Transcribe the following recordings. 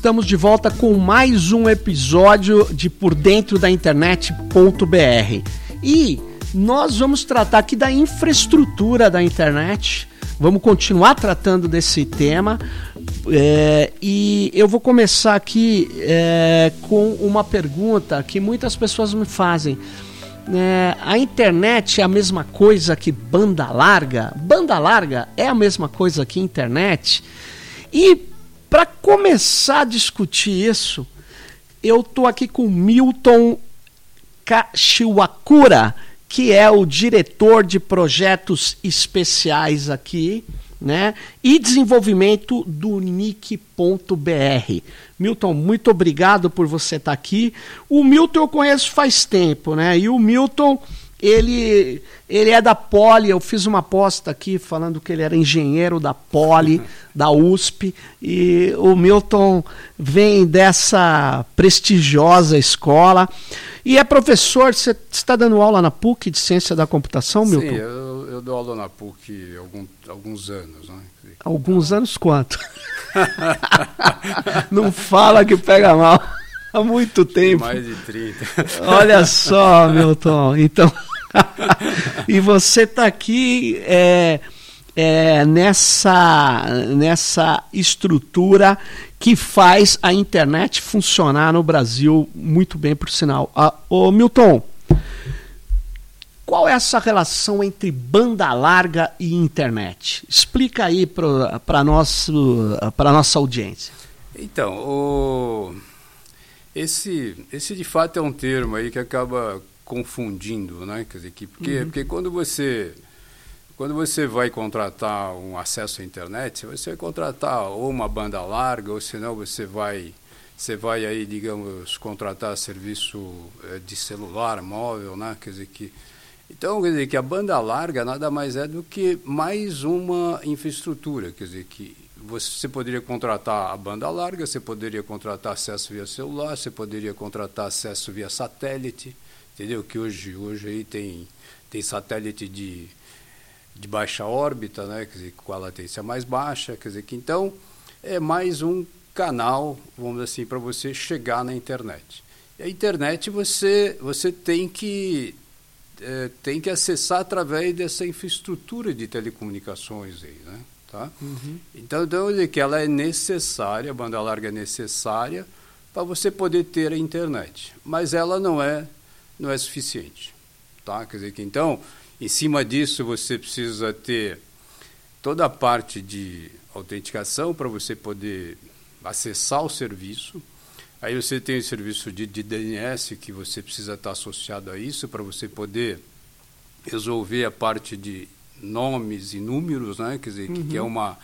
Estamos de volta com mais um episódio de Por Dentro da Internet.br. E nós vamos tratar aqui da infraestrutura da internet. Vamos continuar tratando desse tema. É, e eu vou começar aqui é, com uma pergunta que muitas pessoas me fazem. É, a internet é a mesma coisa que banda larga? Banda larga é a mesma coisa que internet? E para começar a discutir isso, eu estou aqui com Milton Kashiwakura, que é o diretor de projetos especiais aqui, né? E desenvolvimento do nick.br. Milton, muito obrigado por você estar tá aqui. O Milton eu conheço faz tempo, né? E o Milton ele, ele é da Poli, eu fiz uma aposta aqui falando que ele era engenheiro da Poli, da USP, e o Milton vem dessa prestigiosa escola. E é professor, você está dando aula na PUC de Ciência da Computação, Milton? Sim, eu, eu dou aula na PUC há alguns anos. Né? Alguns anos quanto? Não fala que pega mal. Há muito tempo. Mais de 30. Olha só, Milton. Então, e você está aqui é, é, nessa, nessa estrutura que faz a internet funcionar no Brasil muito bem, por sinal. Ah, ô Milton, qual é essa relação entre banda larga e internet? Explica aí para a nossa audiência. Então, o... esse, esse de fato é um termo aí que acaba confundindo, né? Quer dizer, que, porque, uhum. porque quando você quando você vai contratar um acesso à internet, você vai contratar ou uma banda larga, ou senão você vai você vai aí, digamos, contratar serviço eh, de celular móvel, né? Quer dizer que então, quer dizer que a banda larga nada mais é do que mais uma infraestrutura, quer dizer que você poderia contratar a banda larga, você poderia contratar acesso via celular, você poderia contratar acesso via satélite, entendeu? Que hoje, hoje aí tem, tem satélite de, de baixa órbita, né? Quer dizer, com a latência mais baixa, quer dizer que então é mais um canal, vamos assim, para você chegar na internet. E a internet você, você tem que é, tem que acessar através dessa infraestrutura de telecomunicações aí, né? Tá? Uhum. Então, então dizer que ela é necessária, a banda larga é necessária para você poder ter a internet, mas ela não é não é suficiente. Tá? Quer dizer que então, em cima disso, você precisa ter toda a parte de autenticação para você poder acessar o serviço. Aí você tem o serviço de, de DNS que você precisa estar associado a isso para você poder resolver a parte de nomes e números, né? Quer dizer, uhum. que, é uma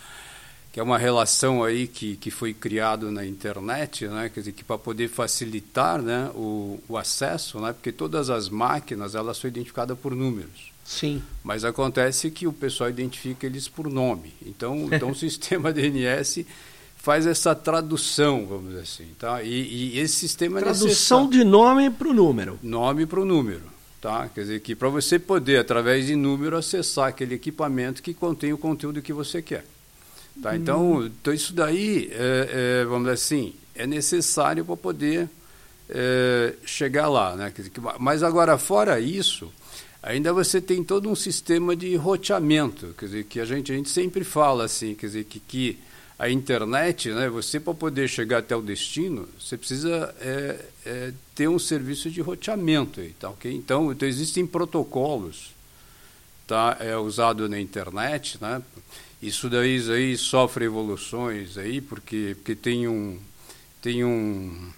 que é uma relação aí que, que foi criado na internet, né? Quer dizer, que para poder facilitar, né, o, o acesso, né? Porque todas as máquinas, elas são identificadas por números. Sim. Mas acontece que o pessoal identifica eles por nome. Então, então o sistema DNS faz essa tradução, vamos dizer assim, tá? E, e esse sistema tradução é de nome para o número. Nome para o número, tá? Quer dizer que para você poder através de número acessar aquele equipamento que contém o conteúdo que você quer. Tá? Então, então, isso daí, é, é, vamos dizer assim, é necessário para poder é, chegar lá. Né? Mas agora, fora isso, ainda você tem todo um sistema de roteamento, quer dizer, que a gente, a gente sempre fala assim, quer dizer, que, que a internet, né, você para poder chegar até o destino, você precisa é, é, ter um serviço de roteamento. Tá, okay? então, então, existem protocolos tá, é, usado na internet, né? Isso daí, aí sofre evoluções aí, porque, porque tem um tem um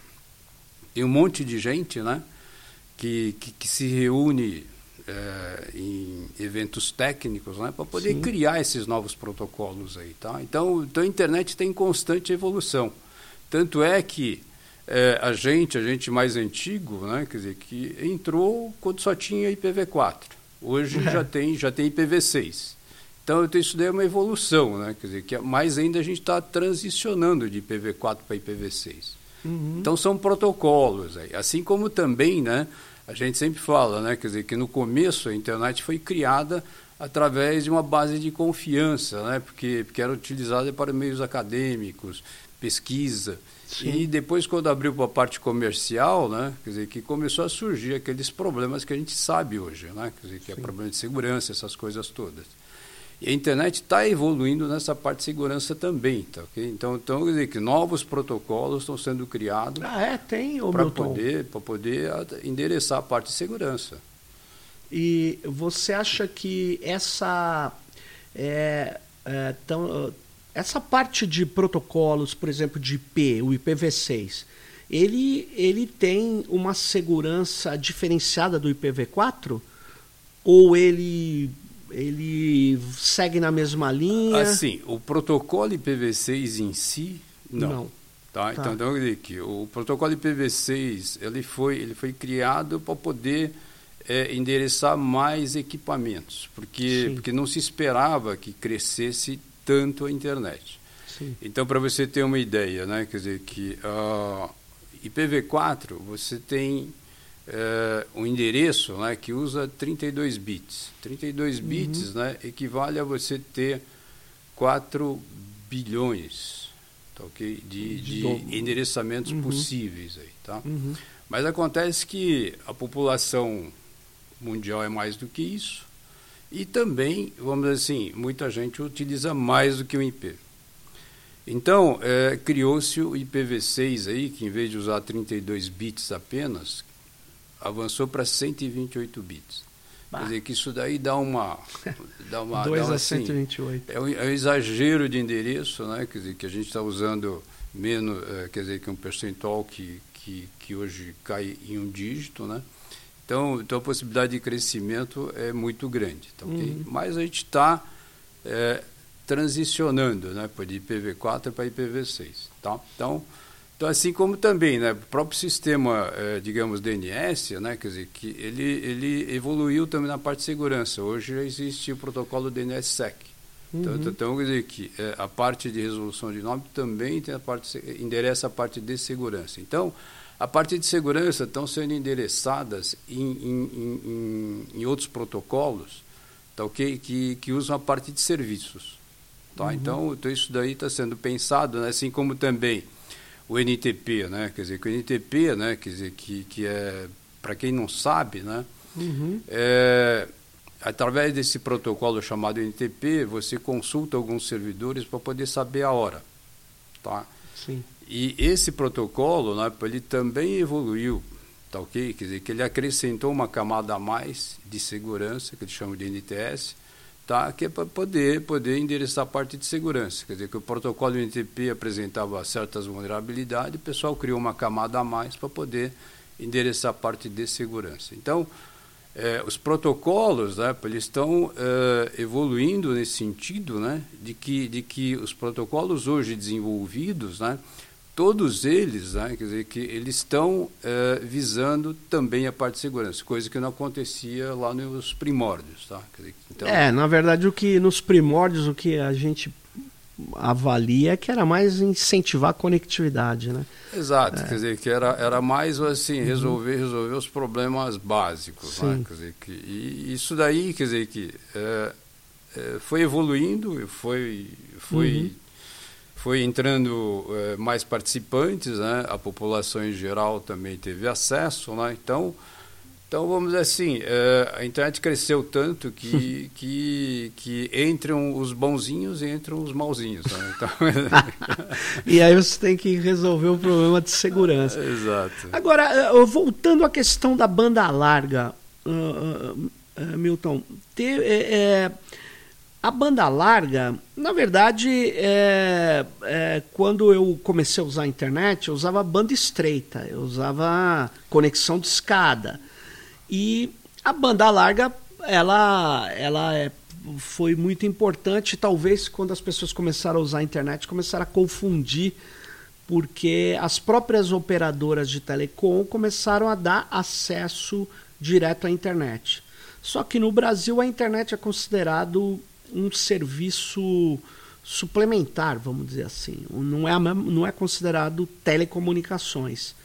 tem um monte de gente, né, que, que, que se reúne é, em eventos técnicos, né, para poder Sim. criar esses novos protocolos aí, tá? Então, então a internet tem constante evolução. Tanto é que é, a gente, a gente mais antigo, né, quer dizer, que entrou quando só tinha IPv4. Hoje é. já tem já tem IPv6. Então, isso daí é uma evolução, né? Quer dizer, que mais ainda a gente está transicionando de IPv4 para IPv6. Uhum. Então, são protocolos aí. Assim como também, né? A gente sempre fala, né? Quer dizer, que no começo a internet foi criada através de uma base de confiança, né? porque, porque era utilizada para meios acadêmicos, pesquisa. Sim. E depois, quando abriu para a parte comercial, né, quer dizer, que começou a surgir aqueles problemas que a gente sabe hoje, né, quer dizer, que é Sim. é problema de segurança, essas coisas todas. E a internet está evoluindo nessa parte de segurança também, tá ok? Então, então quer dizer que novos protocolos estão sendo criados ah, é? Para poder, poder endereçar a parte de segurança. E você acha que essa é, é, tão, essa parte de protocolos, por exemplo, de IP, o IPv6, ele, ele tem uma segurança diferenciada do IPv4? Ou ele, ele segue na mesma linha? Assim, o protocolo IPv6 em si, não. não. Tá? tá? Então, então eu dizer que o protocolo IPv6 ele foi, ele foi criado para poder é, endereçar mais equipamentos, porque, porque não se esperava que crescesse tanto a internet. Sim. Então, para você ter uma ideia, né, quer dizer que uh, IPv4 você tem um endereço né, que usa 32 bits. 32 uhum. bits né, equivale a você ter 4 bilhões tá, okay, de, de, de endereçamentos uhum. possíveis. Aí, tá? Uhum. Mas acontece que a população mundial é mais do que isso. E também, vamos dizer assim, muita gente utiliza mais do que o IP. Então, é, criou-se o IPv6 aí, que em vez de usar 32 bits apenas, avançou para 128 bits. Bah. Quer dizer que isso daí dá uma. Dá uma 2 dá a assim, 128. É um, é um, exagero de endereço, né? Quer dizer, que a gente está usando menos, é, quer dizer, que um percentual que, que, que hoje cai em um dígito, né? Então, então a possibilidade de crescimento é muito grande. Tá, okay? uhum. Mas a gente está é, transicionando né, de IPv4 para IPv6. Tá? Então, então, assim como também né, o próprio sistema, é, digamos, DNS, né, quer dizer, que ele, ele evoluiu também na parte de segurança. Hoje já existe o protocolo DNSSEC. Então, uhum. então, quer dizer que é, a parte de resolução de nome também tem a parte, endereça a parte de segurança. Então, a parte de segurança estão sendo endereçadas em, em, em, em outros protocolos tá, okay? que, que usam a parte de serviços. Tá? Uhum. Então, então, isso daí está sendo pensado, né? assim como também o NTP, né? quer dizer, que o NTP, né? quer dizer, que, que é, para quem não sabe, né? Uhum. É, através desse protocolo chamado NTP, você consulta alguns servidores para poder saber a hora. Tá? Sim. E esse protocolo, né, ele também evoluiu, tá ok? Quer dizer, que ele acrescentou uma camada a mais de segurança, que eles chamam de NTS, tá? que é para poder, poder endereçar a parte de segurança. Quer dizer, que o protocolo NTP apresentava certas vulnerabilidades, o pessoal criou uma camada a mais para poder endereçar a parte de segurança. Então, é, os protocolos, né, eles estão é, evoluindo nesse sentido, né, de que, de que os protocolos hoje desenvolvidos, né, todos eles, né, quer dizer, que eles estão é, visando também a parte de segurança, coisa que não acontecia lá nos primórdios. Tá? Dizer, então... É, na verdade, o que nos primórdios, o que a gente avalia é que era mais incentivar a conectividade, né? Exato, é. quer dizer, que era, era mais assim, resolver, uhum. resolver os problemas básicos. Né? Quer dizer, que, e isso daí, quer dizer, que é, é, foi evoluindo, foi, foi uhum foi entrando é, mais participantes, né? a população em geral também teve acesso, né? então, então vamos dizer assim, é, a internet cresceu tanto que, que, que entram os bonzinhos e entram os malzinhos. Né? Então... e aí você tem que resolver o problema de segurança. Exato. Agora, voltando à questão da banda larga, uh, uh, uh, Milton, ter, é, a banda larga, na verdade, é, é, quando eu comecei a usar a internet, eu usava banda estreita, eu usava conexão de escada. E a banda larga, ela, ela é, foi muito importante, talvez quando as pessoas começaram a usar a internet, começaram a confundir, porque as próprias operadoras de telecom começaram a dar acesso direto à internet. Só que no Brasil a internet é considerado um serviço suplementar, vamos dizer assim. Não é, não é considerado telecomunicações.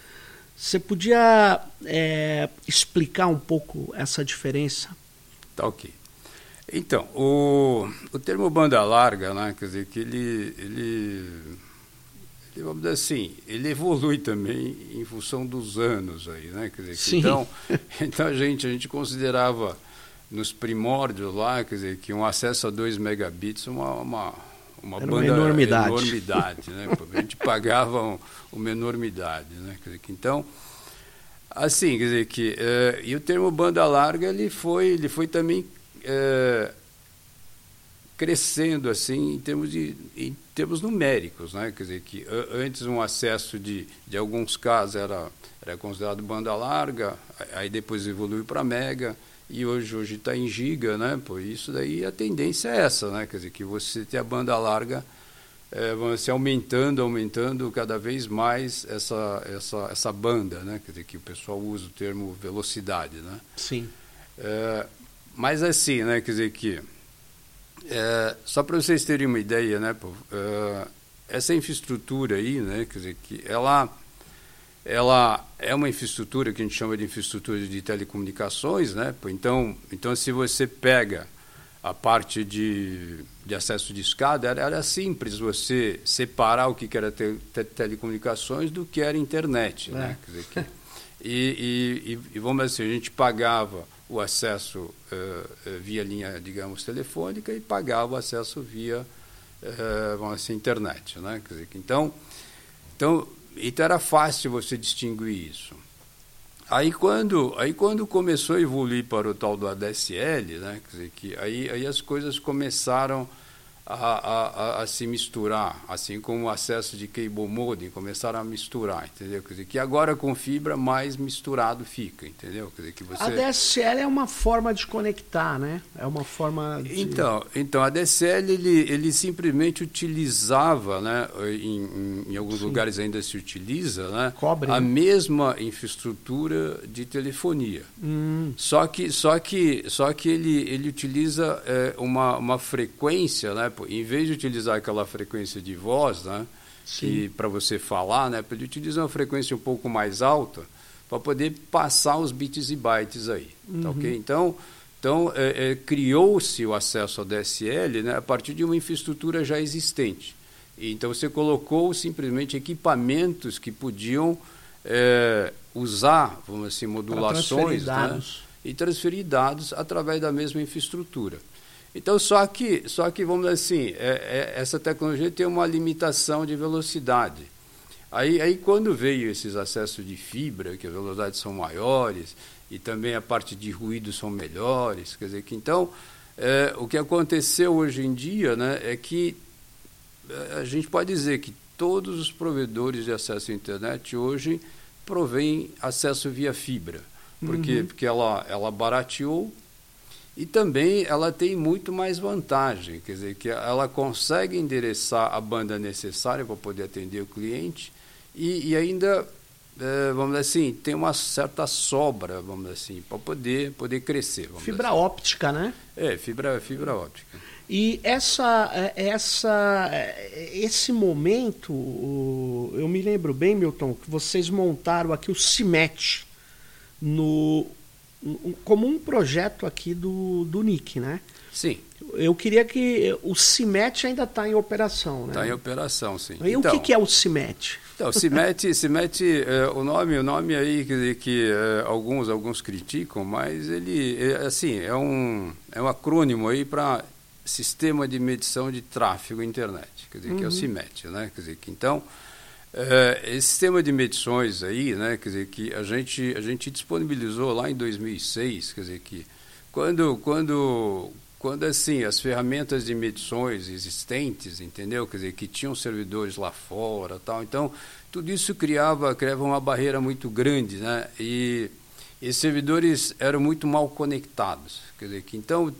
Você podia é, explicar um pouco essa diferença? Tá ok. Então, o, o termo banda larga, né, quer dizer, que ele, ele, ele, vamos dizer assim, ele evolui também em função dos anos aí, né, quer dizer, Sim. então, então a gente, a gente considerava nos primórdios lá, quer dizer, que um acesso a 2 megabits uma, uma, uma Era uma banda enormidade. enormidade, né, a gente pagava um- uma enormidade, né, quer dizer, que então... Assim, quer dizer que eh, e o termo banda larga ele foi ele foi também eh, crescendo assim em termos de em termos numéricos, né? Quer dizer que antes um acesso de de alguns casos era era considerado banda larga, aí depois evoluiu para mega e hoje hoje está em giga, né? Por isso daí a tendência é essa, né? Quer dizer que você tem a banda larga é, vamos dizer, aumentando, aumentando cada vez mais essa, essa, essa banda, né? Quer dizer, que o pessoal usa o termo velocidade, né? Sim. É, mas assim, né? Quer dizer que, é, só para vocês terem uma ideia, né? pô, é, essa infraestrutura aí, né? Quer dizer, que ela, ela é uma infraestrutura que a gente chama de infraestrutura de telecomunicações, né? Então, então se você pega a parte de, de acesso de escada, era, era simples você separar o que era te, te- telecomunicações do que era internet. É. Né? Dizer que, e, e, e- vamos dizer assim, a gente pagava o acesso eh, via linha, digamos, telefônica e pagava o acesso via, eh, vamos dizer, assim, internet. Né? Dizer, que então, então, então era fácil você distinguir isso. Aí quando, aí quando começou a evoluir para o tal do ADSL, né, dizer, que aí, aí as coisas começaram a, a, a, se misturar, assim como o acesso de cable modem começaram a misturar, entendeu? Quer dizer, que agora com fibra mais misturado fica, entendeu? Quer dizer, que você... A DSL é uma forma de conectar, né? É uma forma de... Então, então a DSL ele, ele simplesmente utilizava, né, em, em, em alguns Sim. lugares ainda se utiliza, né, Cobre, a né? mesma infraestrutura de telefonia. Hum, Só que, só que, só que ele, ele utiliza é, uma, uma frequência, né? Pô, Em vez de utilizar aquela frequência de voz, né? Sim. para você falar, né? Ele utiliza uma frequência um pouco mais alta para poder passar os bits e bytes aí, tá ok? Então, então é, é, criou-se o acesso ao DSL, né? A partir de uma infraestrutura já existente. Então você colocou simplesmente equipamentos que podiam é, usar, vamos assim, modulações, né? dados. e transferir dados através da mesma infraestrutura. Então, só que, só que vamos dizer assim, é, é, essa tecnologia tem uma limitação de velocidade. Aí, aí, quando veio esses acessos de fibra, que as velocidades são maiores e também a parte de ruído são melhores, quer dizer que então é, o que aconteceu hoje em dia, né, é que é, a gente pode dizer que todos os provedores de acesso à internet hoje provêm acesso via fibra. Por quê? Uhum. Porque ela, ela barateou e também ela tem muito mais vantagem, quer dizer, que ela consegue endereçar a banda necessária para poder atender o cliente e, e ainda, eh, vamos dizer assim, tem uma certa sobra, vamos dizer assim, para poder, poder crescer. Fibra dizer óptica, né? assim. É, fibra, fibra óptica. E essa, é, essa, é, esse momento, eu me lembro bem, Milton, que vocês montaram aqui o CIMET no, um- como um projeto aqui do, do NIC, né? Sim, Eu queria que o CIMET ainda está em operação, né? está em operação, sim. E o que, que é o CIMET? Então, se mete eh, o nome, o nome aí dizer, que eh, alguns, alguns criticam, mas ele, é, assim, é um, é um acrônimo aí para Sistema de Medição de Tráfego Internet, quer dizer, que é o CIMET, né? Quer dizer, que então, eh, esse sistema de medições aí, né? Quer dizer, que a gente, a gente disponibilizou lá em 2006, quer dizer, que quando, quando, quando assim, as ferramentas de medições existentes, entendeu? Quer dizer, que tinham servidores lá fora, tal. Então, tudo isso criava, criava uma barreira muito grande, né? E esses servidores eram muito mal conectados. Quer dizer, que então,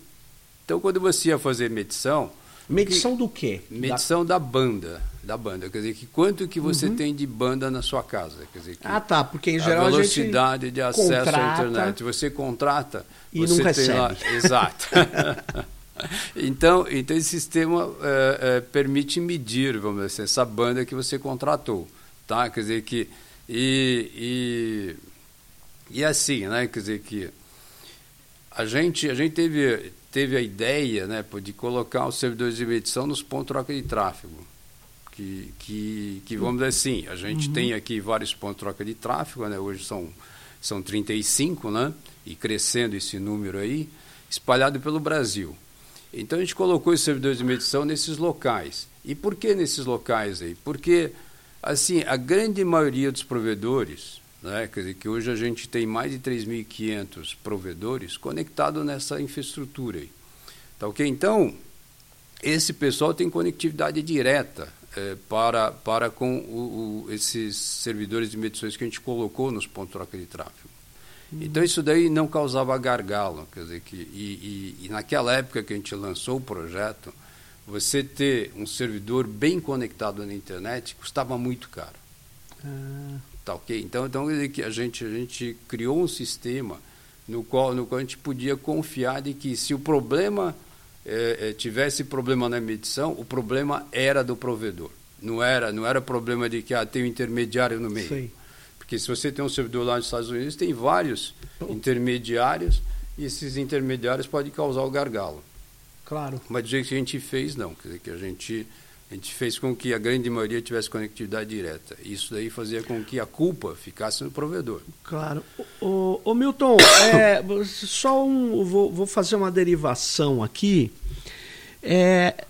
então quando você ia fazer medição, Medição do quê? medição da banda, da banda, quer dizer, que quanto que você tem de banda na sua casa, quer dizer, que Ah, tá, porque em a geral a velocidade de acesso à contrata internet. Você contrata e você não tem lá- recebe. exato. então, então esse sistema eh, eh, permite medir, vamos dizer assim, essa banda que você contratou, tá? Quer dizer que e, e, e assim, né? Quer dizer que a gente a gente teve teve a ideia né, de colocar os servidores de medição nos pontos de troca de tráfego. Que, que, que vamos dizer assim, a gente uhum. tem aqui vários pontos de troca de tráfego, né, hoje são, são 35, né, e crescendo esse número aí, espalhado pelo Brasil. Então a gente colocou os servidores de medição nesses locais. E por que nesses locais aí? Porque assim, a grande maioria dos provedores, né, quer dizer que hoje a gente tem mais de 3.500 provedores conectados nessa infraestrutura aí. Tá OK? Então, esse pessoal tem conectividade direta é, para, para com o, o, esses servidores de medições que a gente colocou nos pontos de troca de tráfego. Então isso daí não causava gargalo, quer dizer que e, e, e, naquela época que a gente lançou o projeto, você ter um servidor bem conectado na internet custava muito caro. Ah. Tá ok? Então, então que a gente a gente criou um sistema no qual no qual a gente podia confiar de que se o problema é, é, tivesse problema na medição, o problema era do provedor. Não era não era problema de que ah, tem um intermediário no meio. Sim. Porque se você tem um servidor lá nos Estados Unidos, tem vários intermediários e esses intermediários podem causar o gargalo. Claro. Mas do jeito que a gente fez, não. Quer dizer, que a gente, a gente fez com que a grande maioria tivesse conectividade direta. Isso daí fazia com que a culpa ficasse no provedor. Claro. O Milton, é, só um, vou, vou fazer uma derivação aqui. É,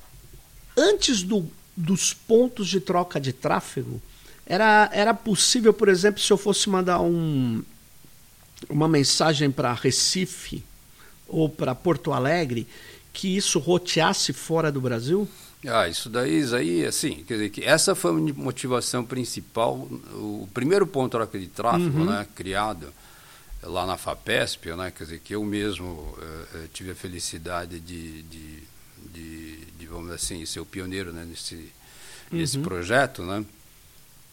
antes do, dos pontos de troca de tráfego, era, era possível, por exemplo, se eu fosse mandar um, uma mensagem para Recife ou para Porto Alegre, que isso roteasse fora do Brasil? Ah, isso daí, isso aí, assim, quer dizer que essa foi a motivação principal, o primeiro ponto de troca de tráfego, uhum. né, criado lá na FAPESP, né, quer dizer que eu mesmo eh, tive a felicidade de, de, de, de, vamos dizer assim, ser o pioneiro né, nesse, uhum. nesse projeto, né,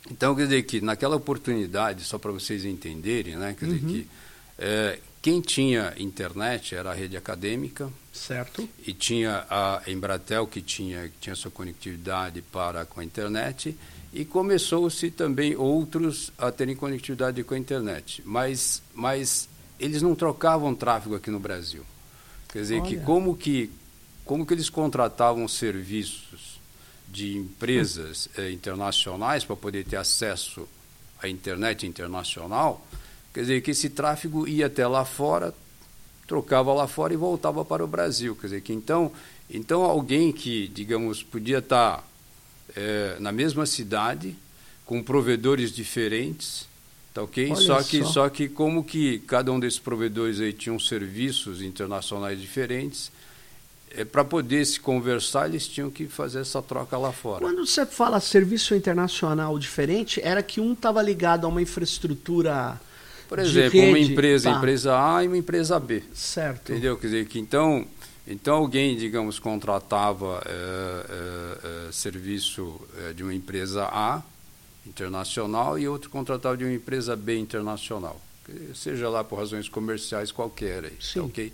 então, quer dizer que naquela oportunidade, só para vocês entenderem, né, quer uhum. dizer que é, quem tinha internet era a rede acadêmica. Certo. E tinha a Embratel, que tinha, que tinha sua conectividade para com a internet. E começou-se também outros a terem conectividade com a internet. Mas, mas eles não trocavam tráfego aqui no Brasil. Quer dizer, Olha. que como, que como que eles contratavam serviços de empresas eh, internacionais para poder ter acesso à internet internacional, quer dizer que esse tráfego ia até lá fora, trocava lá fora e voltava para o Brasil. Quer dizer que então, então alguém que, digamos, podia estar eh, na mesma cidade, com provedores diferentes, tá ok? só que, só. só que como que cada um desses provedores aí tinham serviços internacionais diferentes, é, para poder se conversar, eles tinham que fazer essa troca lá fora. Quando você fala serviço internacional diferente, era que um estava ligado a uma infraestrutura. Por exemplo, uma empresa, tá. empresa A e uma empresa B. Certo. Entendeu? Quer dizer que então, então alguém, digamos, contratava é, é, é, serviço de uma empresa A internacional e outro contratava de uma empresa B internacional. Seja lá por razões comerciais qualquer. Aí, Sim. Tá, ok?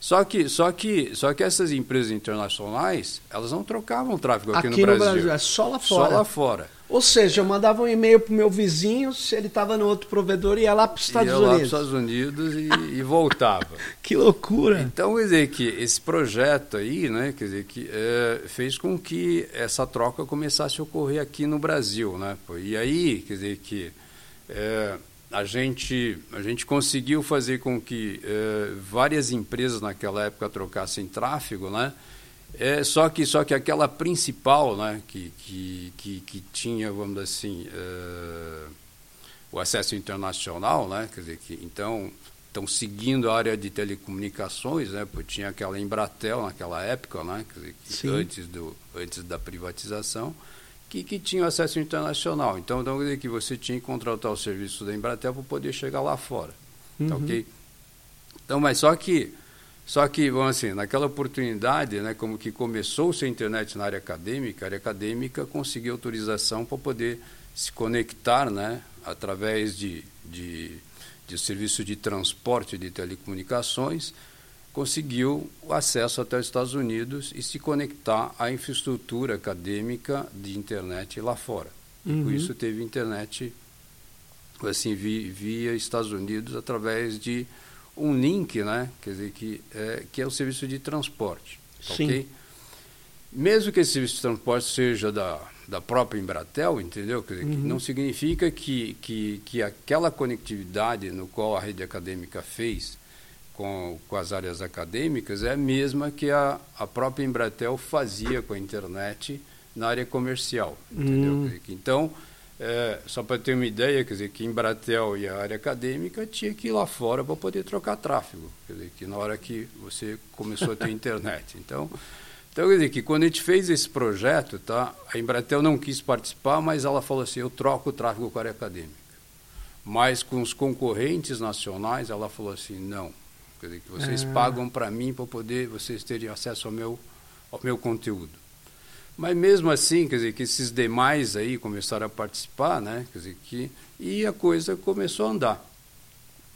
Só que, só que, só que essas empresas internacionais, elas não trocavam tráfego aqui, aqui no, Brasil. Brasil. É só lá fora. Só lá fora. Ou seja, eu mandava um e-mail para o meu vizinho, se ele estava no outro provedor, ia lá para os Estados ia Unidos. Ia lá para os Estados Unidos e, e voltava. que loucura! Então, quer dizer que esse projeto aí, né, quer dizer que é, fez com que essa troca começasse a ocorrer aqui no Brasil, né? E aí, quer dizer que é, a gente, a gente conseguiu fazer com que eh, várias empresas naquela época trocassem tráfego, né? É, só, que, só que aquela principal, né, que, que, que, que tinha, vamos dizer assim, eh, o acesso internacional, né, quer dizer, que então estão seguindo a área de telecomunicações, né, porque tinha aquela Embratel naquela época, né, quer dizer, que antes, do, antes da privatização, que, que tinham acesso internacional. Então, então, que você tinha que contratar o serviço da Embratel para poder chegar lá fora. Tá uhum. Tá, ok? Então, mas só que, só que, vamos assim, naquela oportunidade, né, como que começou-se a internet na área acadêmica, a área acadêmica conseguiu autorização para poder se conectar, né, através de, de, de serviço de transporte de telecomunicações, conseguiu o acesso até os Estados Unidos e se conectar à infraestrutura acadêmica de internet lá fora. Uhum. por isso teve internet assim via, via Estados Unidos através de um link, né? Quer dizer, que é, que é o serviço de transporte. Sim. Ok? Mesmo que esse serviço de transporte seja da, da própria Embratel, entendeu? Quer dizer, uhum. que não significa que, que, que aquela conectividade no qual a rede acadêmica fez com, com as áreas acadêmicas é a mesma que a, a própria Embratel fazia com a internet na área comercial, entendeu? Dizer, então, é, só para ter uma ideia, quer dizer, que Embratel e a área acadêmica tinha que ir lá fora para poder trocar tráfego, quer dizer, que na hora que você começou a ter internet. Então, então, quer dizer que quando a gente fez esse projeto, tá, a Embratel não quis participar, mas ela falou assim, eu troco o tráfego com a área acadêmica. Mas com os concorrentes nacionais, ela falou assim, não. Quer dizer, que vocês é. pagam para mim para poder vocês terem acesso ao meu, ao meu conteúdo. Mas mesmo assim, quer dizer, que esses demais aí começaram a participar, né? Quer dizer, que, e a coisa começou a andar.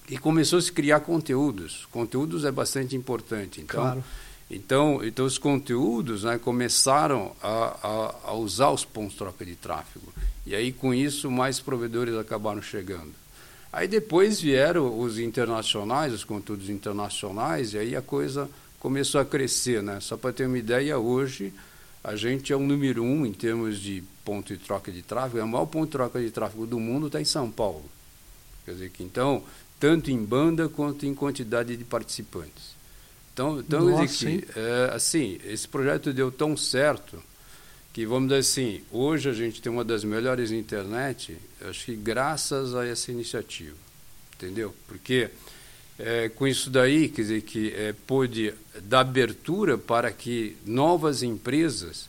E começou a se criar conteúdos. Conteúdos é bastante importante. Então, claro então, então os conteúdos né, começaram a, a, a, usar os pontos de troca de tráfego. E aí, com isso, mais provedores acabaram chegando. Aí depois vieram os internacionais, os conteúdos internacionais, e aí a coisa começou a crescer. Né? Só para ter uma ideia, hoje a gente é o número um em termos de ponto de troca de tráfego. É o maior ponto de troca de tráfego do mundo está em São Paulo. Quer dizer que, então, tanto em banda quanto em quantidade de participantes. Então, então Nossa, que, é, assim, esse projeto deu tão certo que, vamos dizer assim, hoje a gente tem uma das melhores internet, acho que graças a essa iniciativa, entendeu? Porque é, com isso daí, quer dizer, que é, pôde dar abertura para que novas empresas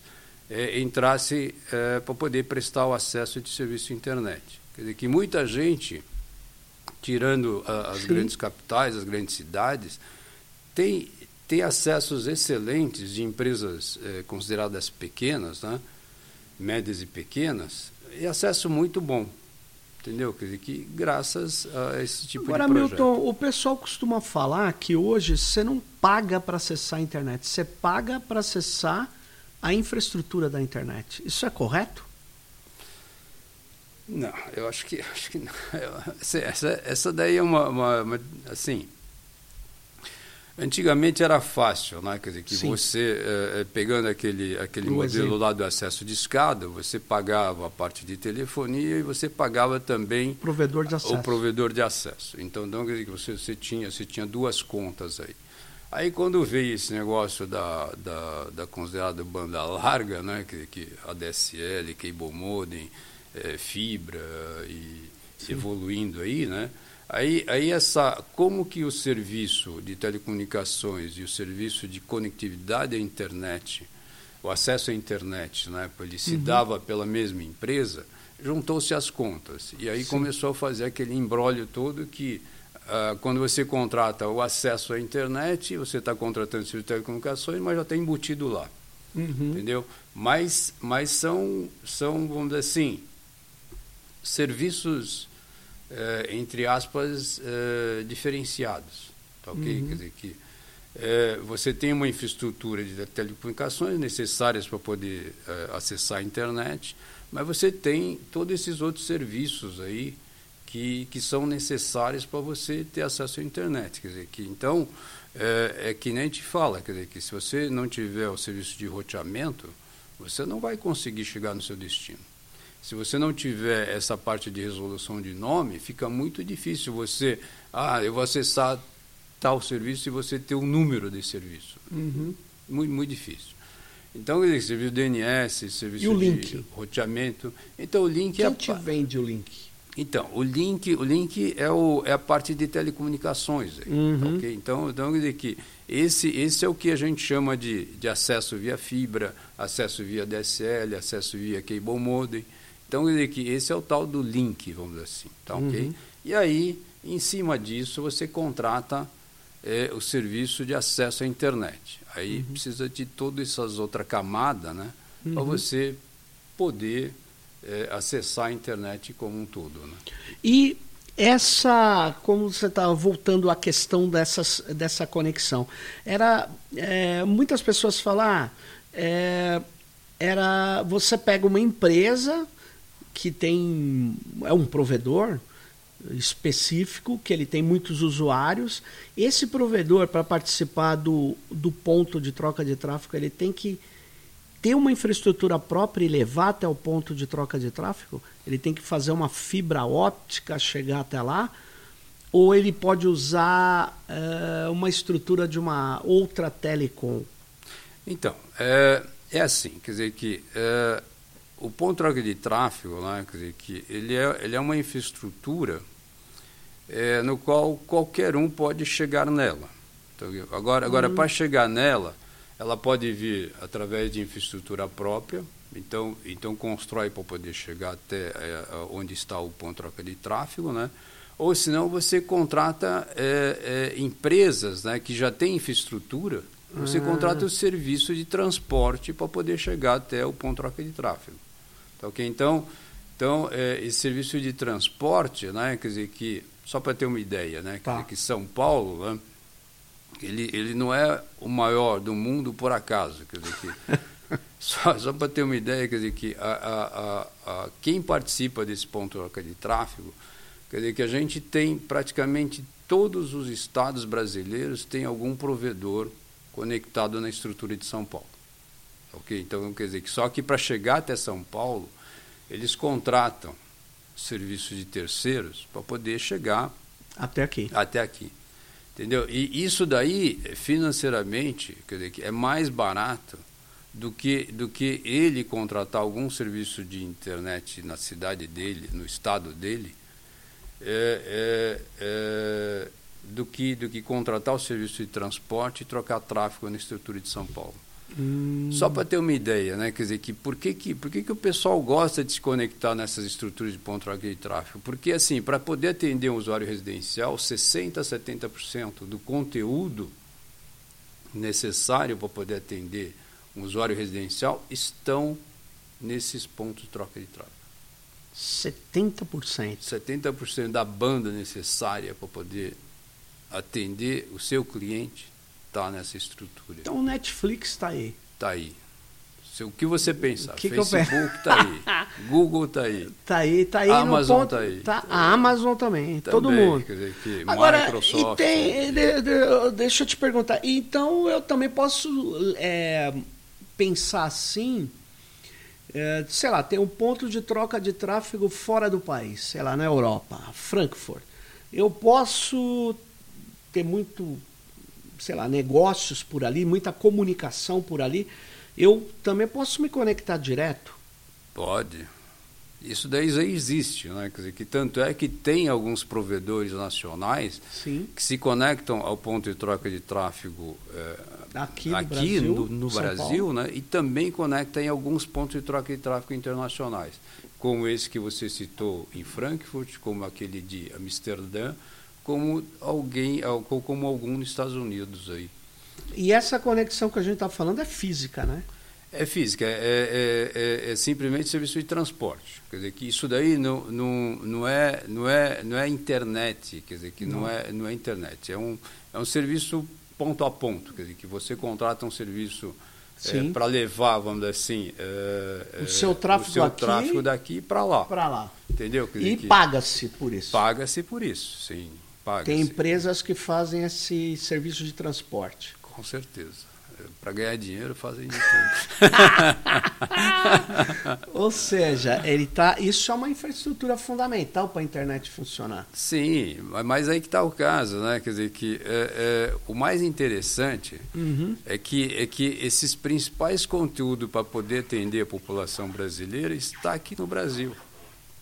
é, entrassem é, para poder prestar o acesso de serviço de internet. Quer dizer, que muita gente, tirando a, as Sim. grandes capitais, as grandes cidades, tem, tem acessos excelentes de empresas eh, consideradas pequenas, né? médias e pequenas, e acesso muito bom. Entendeu? Quer dizer, que graças a esse tipo Agora, de projeto. Milton, o pessoal costuma falar que hoje você não paga para acessar a internet, você paga para acessar a infraestrutura da internet. Isso é correto? Não, eu acho que, acho que não. Essa, essa daí é uma, uma, uma assim, Antigamente era fácil, né? Quer dizer, que Sim. você, eh, pegando aquele, aquele modelo exemplo. lá do acesso de escada, você pagava a parte de telefonia e você pagava também provedor de acesso. o provedor de acesso. Então, então quer dizer, que você, você, tinha, você tinha duas contas aí. Aí quando veio esse negócio da, da, da considerada banda larga, né? que, que ADSL, cable modem, é, fibra e Sim. evoluindo aí, né? Aí, aí essa, como que o serviço de telecomunicações e o serviço de conectividade à internet, o acesso à internet, né, ele se uhum. dava pela mesma empresa, juntou-se as contas. E aí Sim. começou a fazer aquele embrólio todo que, uh, quando você contrata o acesso à internet, você está contratando serviço de telecomunicações, mas já está embutido lá. Uhum. Entendeu? Mas, mas são, são, vamos dizer assim, serviços eh, entre aspas, eh, diferenciados. Tá ok? Uhum. Quer dizer que eh, você tem uma infraestrutura de telecomunicações necessárias para poder acessar a internet, mas você tem todos esses outros serviços aí que, que são necessários para você ter acesso à internet. Quer dizer, que então é, é que nem gente fala, quer dizer, que se você não tiver o serviço de roteamento, você não vai conseguir chegar no seu destino. Se você não tiver essa parte de resolução de nome, fica muito difícil você, ah, eu vou acessar tal serviço e você ter o um número desse serviço. Uhum. Muito, muito difícil. Então, serviço DNS, serviço e o link? de roteamento. Então, o link Quem é. Quem te vende o link? Então, o link, o link é, o, é a parte de telecomunicações. Uhum. Okay? Então, então, quer dizer que esse, esse é o que a gente chama de, de acesso via fibra, acesso via DSL, acesso via cable modem. Então, esse é o tal do link, vamos dizer assim, tá uhum. ok? E aí, em cima disso, você contrata é, o serviço de acesso à internet. Aí uhum. precisa de todas essas outras camadas, né? Uhum. Para você poder é, acessar a internet como um todo, né? E essa, como você está voltando à questão dessas, dessa conexão, era é, muitas pessoas falam, ah, é, era você pega uma empresa que tem é um provedor específico, que ele tem muitos usuários. Esse provedor, para participar do, do ponto de troca de tráfego, ele tem que ter uma infraestrutura própria e levar até o ponto de troca de tráfego? Ele tem que fazer uma fibra óptica, chegar até lá? Ou ele pode usar uh, uma estrutura de uma outra telecom? Então, é, é assim, quer dizer que é, o ponto de troca de tráfego, né, quer dizer que ele é, ele é uma infraestrutura é, no qual qualquer um pode chegar nela. Então, agora, agora uhum. para chegar nela, ela pode vir através de infraestrutura própria, então, então constrói para poder chegar até é, onde está o ponto de troca de tráfego, né? Ou senão você contrata é, é, empresas né, que já têm infraestrutura, você ah. contrata o serviço de transporte para poder chegar até o ponto de tráfego. Tá, okay? Então, então é, esse serviço de transporte, né, quer dizer que só para ter uma ideia, né? Tá. Que São Paulo, né, ele, ele não é o maior do mundo por acaso. Quer dizer que, só só para ter uma ideia, quer dizer que a, a, a, quem participa desse ponto de tráfego, quer dizer que a gente tem praticamente todos os estados brasileiros têm algum provedor conectado na estrutura de São Paulo. Ok? Então, quer dizer que só que para chegar até São Paulo, eles contratam serviços de terceiros para poder chegar até aqui. Até aqui. Entendeu? E isso daí, financeiramente, quer dizer, é mais barato do que, do que ele contratar algum serviço de internet na cidade dele, no estado dele, é, é, é, do, que, do que contratar o serviço de transporte e trocar tráfego na estrutura de São Paulo. Hum. Só para ter uma ideia, né? Quer dizer, que por que, que, por que, que o pessoal gosta de se conectar nessas estruturas de ponto de tráfego? Porque, assim, para poder atender um usuário residencial, 60% a 70% do conteúdo necessário para poder atender um usuário residencial estão nesses pontos de troca de tráfego. 70%? 70% da banda necessária para poder atender o seu cliente está nessa estrutura. Então o Netflix está aí. Está aí. Se, o que você pensar? Que Facebook está aí. Google está aí. Está aí, está aí. Amazon está aí. Tá, a Amazon também, também todo mundo. Dizer, que Agora, Microsoft. E tem, de, de, deixa eu te perguntar. Então eu também posso é, pensar assim. É, sei lá, tem um ponto de troca de tráfego fora do país, sei lá, na Europa, Frankfurt. Eu posso ter muito sei lá, negócios por ali, muita comunicação por ali, eu também posso me conectar direto? Pode. Isso daí já existe, né? Quer dizer, que tanto é que tem alguns provedores nacionais Sim. que se conectam ao ponto de troca de tráfego é, aqui, no aqui Brasil, no, no Brasil né? e também conecta em alguns pontos de troca de tráfego internacionais, como esse que você citou em Frankfurt, como aquele de Amsterdã, como alguém, como algum nos Estados Unidos aí. E essa conexão que a gente está falando é física, né? É física, é, é, é, é, simplesmente serviço de transporte. Quer dizer que isso daí não, não, não, é, não, é, não é internet, quer dizer que não, não é, não é internet. É um, é um serviço ponto a ponto, quer dizer que você contrata um serviço é, para levar, vamos dizer assim, é, o seu tráfego, o seu aqui, tráfego daqui para lá. Para lá. Entendeu? Quer e paga-se por isso. Paga-se por isso, sim. Paga Tem empresas que fazem esse serviço de transporte. Com certeza. Para ganhar dinheiro fazem de tudo. Ou seja, ele tá, isso é uma infraestrutura fundamental para a internet funcionar. Sim, mas aí que está o caso, né? Quer dizer que é, é, o mais interessante uhum. é que é que esses principais conteúdos para poder atender a população brasileira está aqui no Brasil,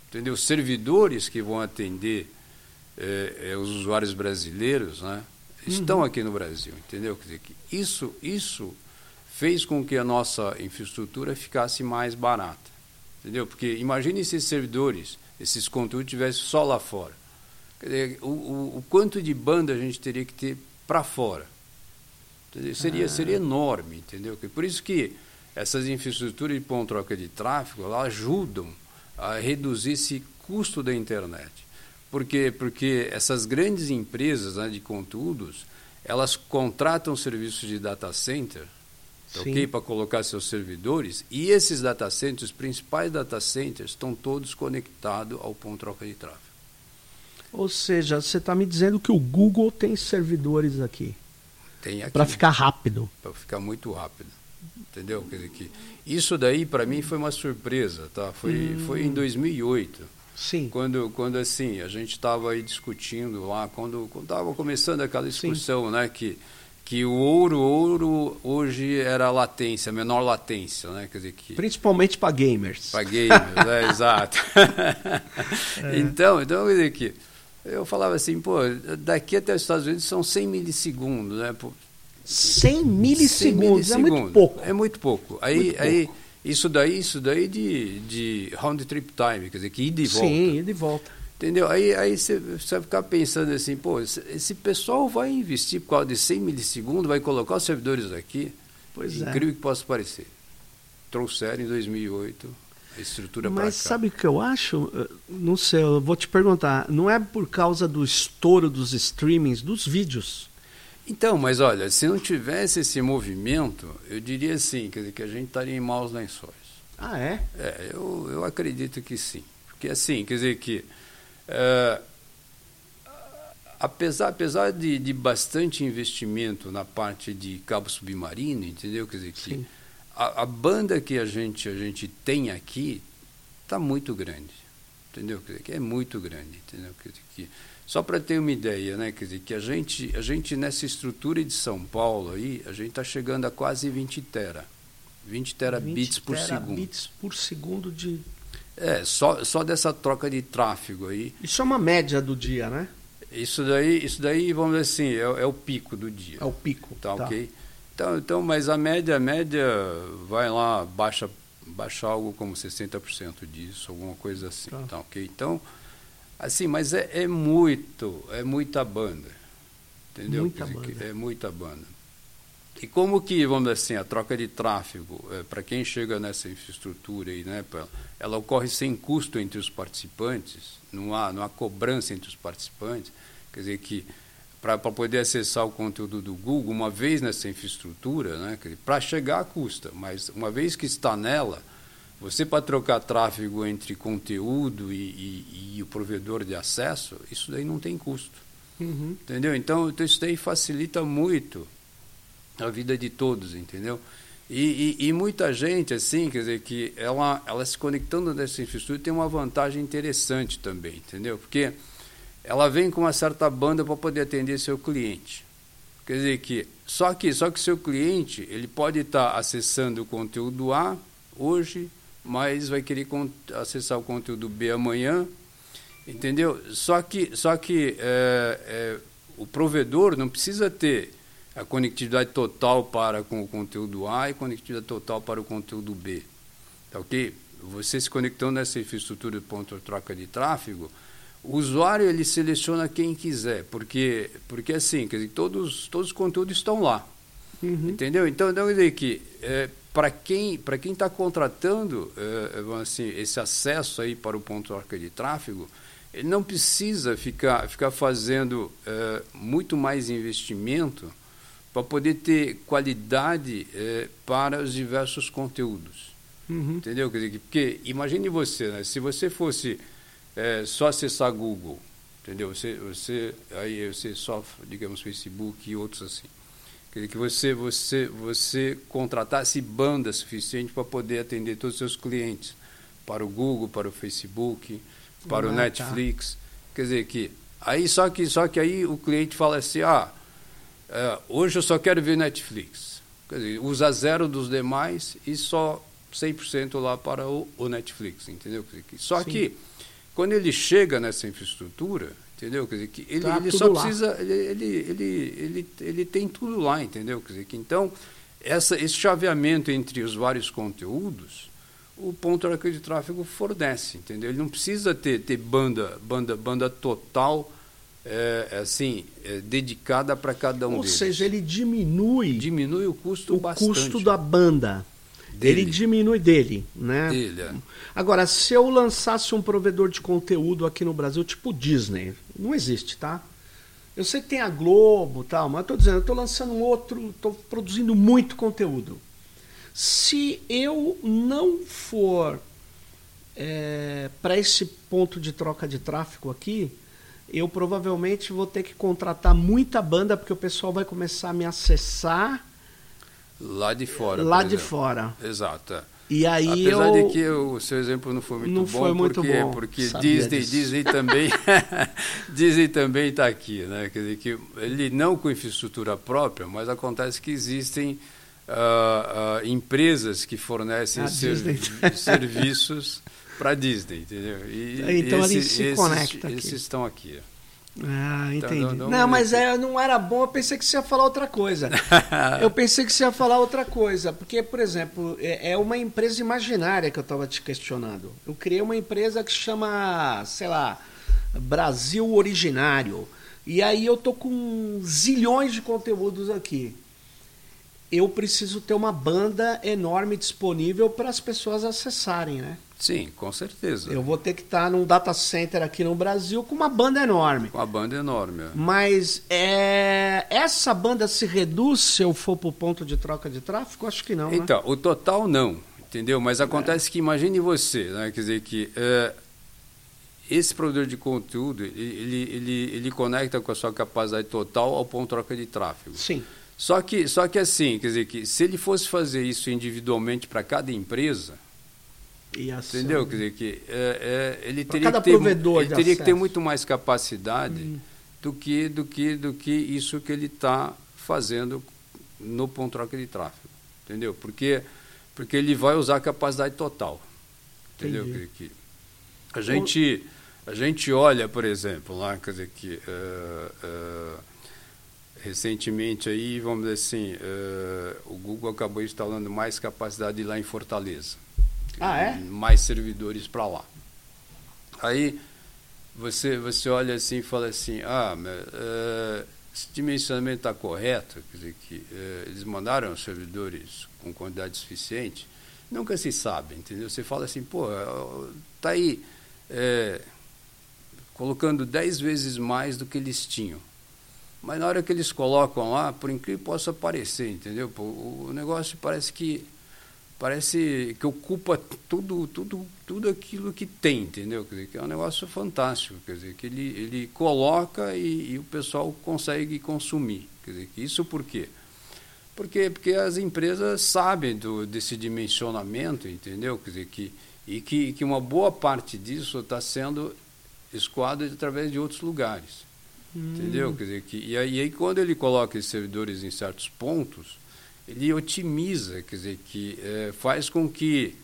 entendeu? Servidores que vão atender é, é, os usuários brasileiros né, estão uhum. aqui no Brasil, entendeu? Quer dizer, que isso, isso fez com que a nossa infraestrutura ficasse mais barata, entendeu? Porque imagine se esses servidores, esses conteúdos tivessem só lá fora. Dizer, o, o, o quanto de banda a gente teria que ter para fora. Entendeu? Seria, ah. seria enorme, entendeu? Por isso que essas infraestruturas de ponto-troca de tráfego ajudam a reduzir esse custo da internet. Por quê? Porque essas grandes empresas né, de conteúdos, elas contratam serviços de data center, ok, para colocar seus servidores, e esses data centers, os principais data centers, estão todos conectados ao ponto troca de tráfego. Ou seja, você está me dizendo que o Google tem servidores aqui. Tem aqui. Para ficar rápido. Para ficar muito rápido. Entendeu? Quer dizer, que isso daí para mim foi uma surpresa, tá? Foi, hum. foi em 2008. Sim. Quando, quando assim, a gente estava aí discutindo lá, quando estava começando aquela discussão, Sim. né? Que, que o ouro, ouro hoje era a latência, menor latência, né? Quer dizer que principalmente para gamers. Para gamers, é, exato. é. Então, então quer dizer que eu falava assim, pô, daqui até os Estados Unidos são 100 milissegundos, né? Pô, 100 milissegundos, 100 milissegundos, é muito pouco. É muito pouco. Aí, muito aí pouco. Isso daí, isso daí de, de round trip time, quer dizer, que ida e volta. Sim, ida e volta. Entendeu? Aí, aí você, você vai ficar pensando assim, pô, esse, pessoal vai investir por causa de 100 milissegundos, vai colocar os servidores aqui. Pois é. Incrível que possa parecer. Trouxeram em 2008 a estrutura para. Mas sabe o que eu acho? Não sei, eu vou te perguntar. Não é por causa do estouro dos streamings, dos vídeos. Então, mas olha, se não tivesse esse movimento, eu diria assim, quer dizer, que a gente estaria em maus lençóis. Ah, é? É, eu, eu acredito que sim. Porque assim, quer dizer que é, apesar apesar de, de, bastante investimento na parte de cabo submarino, entendeu? Quer dizer que a, a, banda que a gente a gente tem aqui está muito grande, entendeu? Quer dizer que é muito grande, entendeu? Quer dizer que só para ter uma ideia, né? Quer dizer que a gente a gente nessa estrutura de São Paulo aí a gente está chegando a quase 20 tera, 20 terabits 20 por segundo. Terabits por segundo de é, só, só dessa troca de tráfego aí. Isso é uma média do dia, né? Isso daí, isso daí vamos dizer assim, é, é o pico do dia. É o pico. Tá, tá, ok? Então, então, mas a média, a média vai lá, baixa, baixa algo como 60% disso, alguma coisa assim. Tá. tá ok? Então, assim, mas é, é muito, é muita banda. Entendeu? Muita banda. É muita banda. E como que, vamos dizer assim, a troca de tráfego, é, para quem chega nessa infraestrutura, aí, né, ela ocorre sem custo entre os participantes, não há, não há cobrança entre os participantes, quer dizer que para poder acessar o conteúdo do Google, uma vez nessa infraestrutura, né, para chegar custa, mas uma vez que está nela, você para trocar tráfego entre conteúdo e, e, e, o provedor de acesso, isso daí não tem custo. Uhum. Entendeu? Então, então, isso daí facilita muito a vida de todos, entendeu? E, e, e, muita gente, assim, quer dizer, que ela, ela se conectando nessa infraestrutura tem uma vantagem interessante também, entendeu? Porque ela vem com uma certa banda para poder atender seu cliente. Quer dizer que só que só que seu cliente ele pode estar tá acessando o conteúdo A hoje, mas vai querer acessar o conteúdo B amanhã, entendeu? Só que só que é, é, o provedor não precisa ter a conectividade total para com o conteúdo A e conectividade total para o conteúdo B. Tá ok? Você se conectando nessa infraestrutura de ponto de troca de tráfego, o usuário ele seleciona quem quiser, porque porque assim, quer dizer, todos todos os conteúdos estão lá. Uhum. Entendeu? Então, então quer dizer que é, para quem para quem está contratando é, assim esse acesso aí para o ponto de troca de tráfego, ele não precisa ficar ficar fazendo é, muito mais investimento para poder ter qualidade é, para os diversos conteúdos. Uhum. Entendeu? Porque imagine você, né? se você fosse só acessar Google, entendeu? Você, você, aí você só, digamos, Facebook e outros assim. Quer que você, você, você contratasse banda suficiente para poder atender todos os seus clientes, para o Google, para o Facebook, para ah, o tá. Netflix. Tá. Quer dizer que aí só que só que aí o cliente fala assim, ah, é, hoje eu só quero ver Netflix. Quer dizer, usa zero dos demais e só 100% lá para o, o, Netflix, entendeu? Só Sim. que quando ele chega nessa infraestrutura, entendeu? Quer dizer, que ele, tá ele só lá. precisa, ele, ele, ele, ele, ele tem tudo lá, entendeu? Quer dizer, que então essa, esse chaveamento entre os vários conteúdos, o ponto de tráfego fornece, entendeu? Ele não precisa ter, ter banda, banda, banda total é, é, assim, é, dedicada para cada um Ou deles. Ou seja, ele diminui diminui o custo o bastante. custo da banda. Dele. Ele diminui dele, né? Dele, é. Agora, se eu lançasse um provedor de conteúdo aqui no Brasil, tipo Disney, não existe, tá? Eu sei que tem a Globo, tal, mas eu tô dizendo, eu tô lançando um outro, tô produzindo muito conteúdo. Se eu não for é, para esse ponto de troca de tráfego aqui, eu provavelmente vou ter que contratar muita banda, porque o pessoal vai começar a me acessar. Lá de fora. Lá de fora. Exato. E aí Apesar eu... de que o seu exemplo não foi muito não bom, foi muito porque, bom. porque Disney, disso. Disney também Disney também está aqui, né? Quer dizer que ele não com infraestrutura própria, mas acontece que existem ah, ah, empresas que fornecem servi- serviços para Disney, entendeu? E Então ele esse- se esses, conecta aqui. Esses estão aqui. Ah, entendi. não- não, não- mas é, não era bom, eu pensei que você ia falar outra coisa. eu pensei que você ia falar outra coisa. Porque, por exemplo, é, é uma empresa imaginária que eu estava te questionando. Eu criei uma empresa que chama, sei lá, Brasil Originário. E aí eu tô com zilhões de conteúdos aqui. Eu preciso ter uma banda enorme disponível para as pessoas acessarem, né? Sim, com certeza. Eu vou ter que estar num data center aqui no Brasil com uma banda enorme. Com a banda enorme. é. Mas é, essa banda se reduz se eu for para o ponto de troca de tráfego? Acho que não. né? Então, o total não, entendeu? Mas acontece que imagine você, né? Quer dizer que é, esse provedor de conteúdo ele, ele, ele conecta com a sua capacidade total ao ponto de troca de tráfego. Sim. Só que, só que assim, quer dizer que se ele fosse fazer isso individualmente para cada empresa, E assim, entendeu? Quer dizer que é, é, ele teria, cada que ter, ele teria que ter muito mais capacidade do que do que do que isso que ele está fazendo no ponto de troca de tráfego, entendeu? Porque porque ele vai usar a capacidade total, entendeu? Entendi. Quer dizer que a gente a gente olha, por exemplo, lá, quer dizer que eh, eh, recentemente aí, vamos dizer assim, eh, o Google acabou instalando mais capacidade lá em Fortaleza. Ah, é? Mais servidores para lá. Aí você, você olha assim e fala assim, ah, mas, eh, esse dimensionamento está correto, quer dizer que eh, eles mandaram os servidores com quantidade suficiente, nunca se sabe, entendeu? Você fala assim, pô, tá aí eh, colocando 10 vezes mais do que eles tinham. Mas na hora que eles colocam lá, por incrível que possa parecer, entendeu? O negócio parece que parece que ocupa tudo, tudo, tudo aquilo que tem, entendeu? Quer dizer, que é um negócio fantástico, quer dizer, que ele, ele coloca e, e o pessoal consegue consumir. Quer dizer, que isso por quê? Porque, porque as empresas sabem do, desse dimensionamento, entendeu? Quer dizer, que, e que, que uma boa parte disso está sendo escoada através de outros lugares. Entendeu? Quer dizer, que, e, aí, e aí quando ele coloca esses servidores em certos pontos, ele otimiza, quer dizer, que eh, faz com que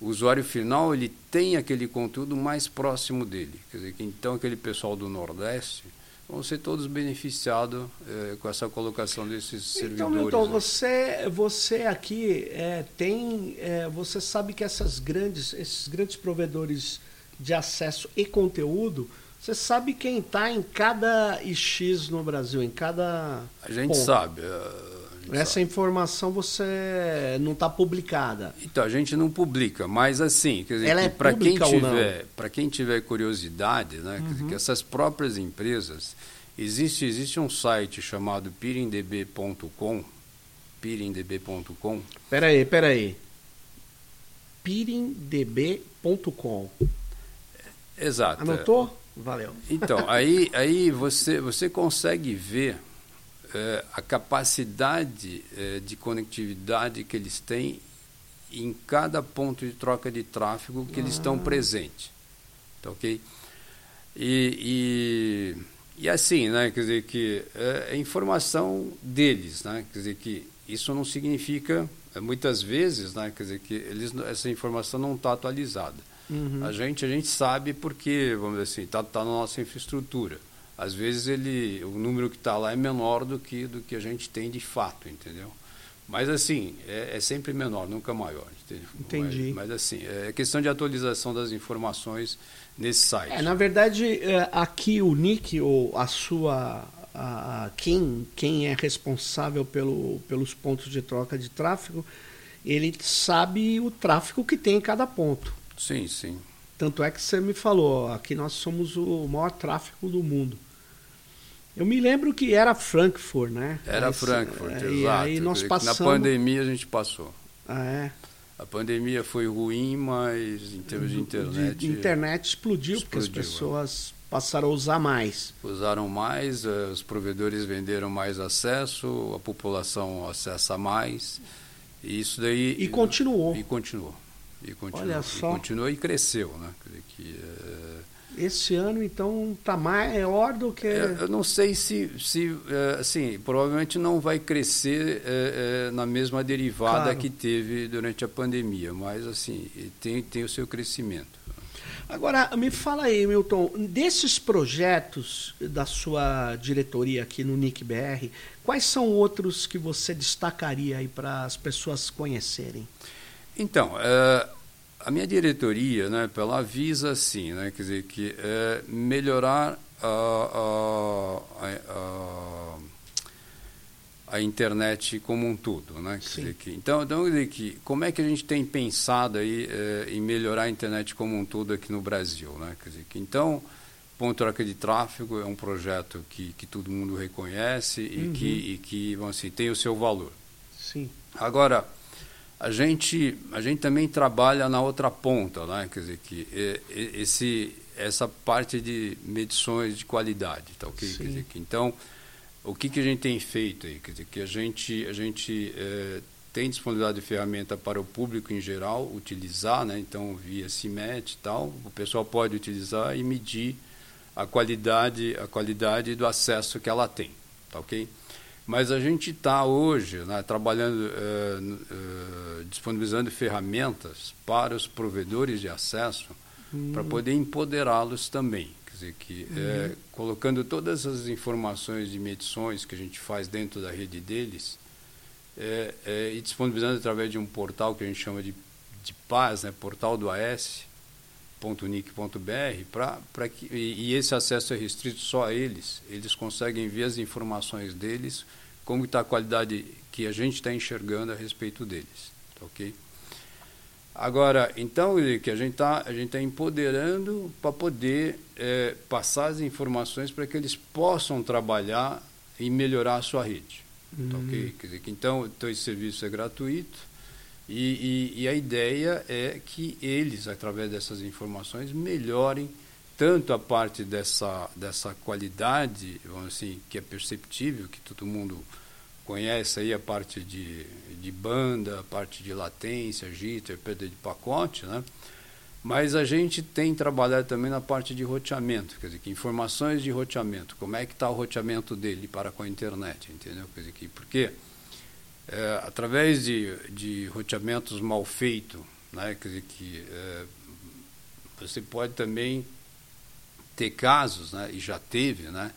o usuário final ele tenha aquele conteúdo mais próximo dele. Quer dizer, que então aquele pessoal do Nordeste vão ser todos beneficiados eh, com essa colocação desses Então, servidores. Milton, né? você, você aqui é, tem. é, você sabe que essas grandes, esses grandes provedores de acesso e conteúdo, você sabe quem está em cada IX no Brasil, em cada. A gente ponto. sabe. Essa informação você não está publicada. Então, a gente não publica, mas assim, quer dizer, Ela é para quem? Uhum. tiver, quem tiver curiosidade, né, quer dizer, que essas próprias empresas, existe existe um site chamado pirindb.com, pirindb.com, Pera aí, pera aí. pirindb.com. exato. Anotou? Valeu. Então, aí, aí você, você consegue ver eh, a capacidade eh, de conectividade que eles têm em cada ponto de troca de tráfego que eles estão presentes. Tá ok? E, e, e assim, né? Quer dizer que é, é informação deles, né? Quer dizer que isso não significa, eh, muitas vezes, né? Quer dizer que eles, essa informação não está atualizada. Uhum. A gente, a gente sabe porque, vamos dizer assim, está tá na nossa infraestrutura. Às vezes ele, o número que está lá é menor do que, do que a gente tem de fato, entendeu? Mas assim, é, é sempre menor, nunca maior. Entendeu? Entendi. Mas, mas assim, é questão de atualização das informações nesse site. É, na verdade, é, aqui o Nick, ou a sua. A, quem, quem é responsável pelo, pelos pontos de troca de tráfego, ele sabe o tráfego que tem em cada ponto. Sim, sim. Tanto é que você me falou, aqui nós somos o maior tráfego do mundo. Eu me lembro que era Frankfurt, né? Era Aí, Frankfurt, é, E exato. aí nós passamos. Na pandemia a gente passou. Ah, é. A pandemia foi ruim, mas em termos de internet. De internet explodiu, porque as explodiu, é. pessoas passaram a usar mais. Usaram mais, eh, os provedores venderam mais acesso, a população acessa mais. E isso daí. E continuou. E continuou. E continuou. Olha só. E continuou e cresceu, né? Que, Esse ano, então, está maior do que. É, eu não sei se, se é, assim, provavelmente não vai crescer é, é, na mesma derivada Claro. que teve durante a pandemia, mas assim, tem, tem o seu crescimento. Agora, me fala aí, Milton, desses projetos da sua diretoria aqui no NIC-BR, quais são outros que você destacaria aí para as pessoas conhecerem? Então, é, a minha diretoria, né, ela visa assim, né, quer dizer que é, melhorar a, a, a, a, internet como um todo, né? Quer Sim. dizer que, então, então, quer dizer que, como é que a gente tem pensado aí é, em melhorar a internet como um todo aqui no Brasil, né? Quer dizer que, então, Ponto Troca de Tráfego é um projeto que, que todo mundo reconhece e Uhum. que, e que vamos assim, tem o seu valor. Sim. Agora, a gente, a gente também trabalha na outra ponta, né? quer dizer, que é, é, esse, essa parte de medições de qualidade. Tá, ok? Dizer, que, então, o que, que a gente tem feito aí? Quer dizer, que a gente, a gente é, tem disponibilidade de ferramenta para o público em geral utilizar, né? então, via CIMET e tal, o pessoal pode utilizar e medir a qualidade, a qualidade do acesso que ela tem. Tá, ok? Mas a gente está hoje né, trabalhando, n- eh, disponibilizando ferramentas para os provedores de acesso para poder empoderá-los também. Quer dizer, que, eh, colocando todas as informações de medições que a gente faz dentro da rede deles e disponibilizando através de um portal que a gente chama de, de paz, né, portal do AS, .nic.br para que e, e esse acesso é restrito só a eles. Eles conseguem ver as informações deles como está a qualidade que a gente está enxergando a respeito deles tá ok? Agora então que a gente está a gente está empoderando para poder eh, passar as informações para que eles possam trabalhar e melhorar a sua rede tá ok? Quer dizer, que então então esse serviço é gratuito e, e, e a ideia é que eles, através dessas informações, melhorem tanto a parte dessa, dessa qualidade, assim, que é perceptível, que todo mundo conhece aí a parte de, de banda, a parte de latência, jitter, perda de pacote, né? Mas a gente tem trabalhado também na parte de roteamento, quer dizer, que informações de roteamento, como é que está o roteamento dele para com a internet, entendeu? Quer dizer, que, porque é, através de, de roteamentos mal feitos, né, quer dizer que é, você pode também ter casos, né, e já teve, né,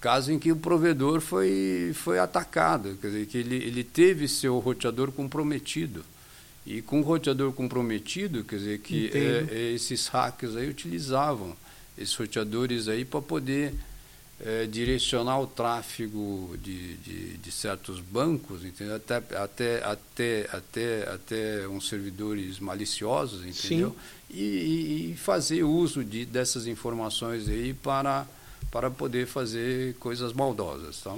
casos em que o provedor foi, foi atacado, quer dizer, que ele, ele teve seu roteador comprometido. E com o roteador comprometido, quer dizer, que é, é, esses hackers aí utilizavam esses roteadores aí para poder é, direcionar o tráfego de, de, de certos bancos, entendeu? Até, até, até, até, até uns servidores maliciosos, entendeu? E, e, fazer uso de, dessas informações aí para, para poder fazer coisas maldosas. Tá?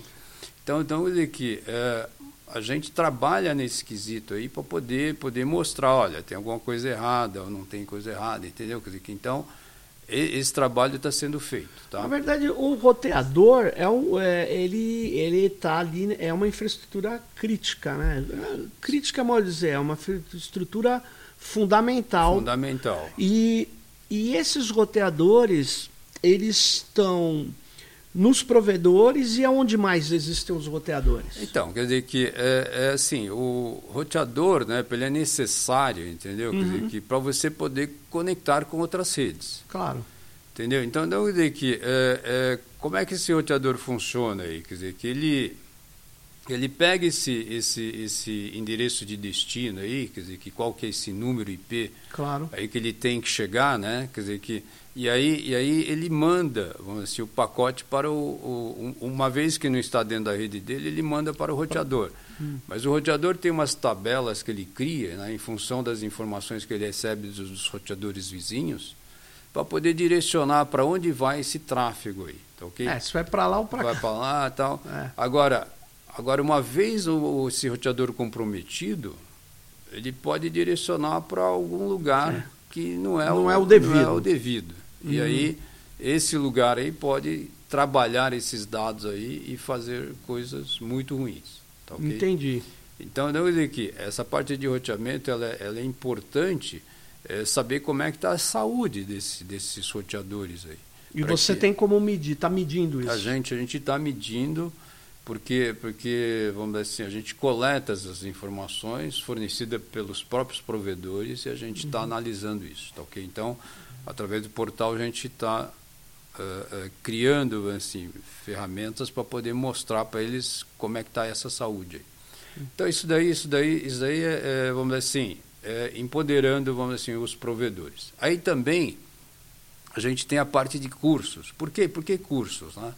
Então, então, dizer que é, a gente trabalha nesse quesito aí para poder, poder mostrar, olha, tem alguma coisa errada ou não tem coisa errada, entendeu? Quer dizer que então esse trabalho está sendo feito, tá? Na verdade, o roteador é um, é, ele ele está ali é uma infraestrutura crítica, né? Crítica, mal dizer, é uma infraestrutura fundamental. Fundamental. E, e esses roteadores eles estão nos provedores e aonde mais existem os roteadores? Então, quer dizer que é, é assim, o roteador, né, ele é necessário, entendeu? Quer dizer que para você poder conectar com outras redes. Claro. Entendeu? Então, então quer dizer que é, é, como é que esse roteador funciona aí? Quer dizer que ele ele pega esse esse esse endereço de destino aí, quer dizer que qual que é esse número IP Claro. aí que ele tem que chegar, né? Quer dizer que e aí e aí ele manda, vamos dizer, o pacote para o, o um- uma vez que não está dentro da rede dele, ele manda para o roteador. Mas o roteador tem umas tabelas que ele cria, né, em função das informações que ele recebe dos, dos roteadores vizinhos, para poder direcionar para onde vai esse tráfego aí, tá ok? É, se vai para lá ou para vai cá. para lá e tal. É. Agora, agora, uma vez o, esse roteador comprometido, ele pode direcionar para algum lugar que não é, Não o, é o devido. não é o devido. E Uhum. aí esse lugar aí pode trabalhar esses dados aí e fazer coisas muito ruins. Tá okay? Entendi. Então, eu dizer que essa parte de roteamento ela, é, ela é importante é, saber como é que está a saúde desse, desses roteadores aí. E você tem como medir, está medindo isso? A gente a gente está medindo porque porque vamos dizer assim a gente coleta essas informações fornecidas pelos próprios provedores e a gente está uhum. analisando isso, tá ok? Então através do portal a gente está uh, uh, criando assim ferramentas para poder mostrar para eles como é que está essa saúde. Então isso daí isso daí isso daí é, é vamos dizer assim é, empoderando vamos dizer assim os provedores. Aí também a gente tem a parte de cursos. Por quê? Por que cursos? Né?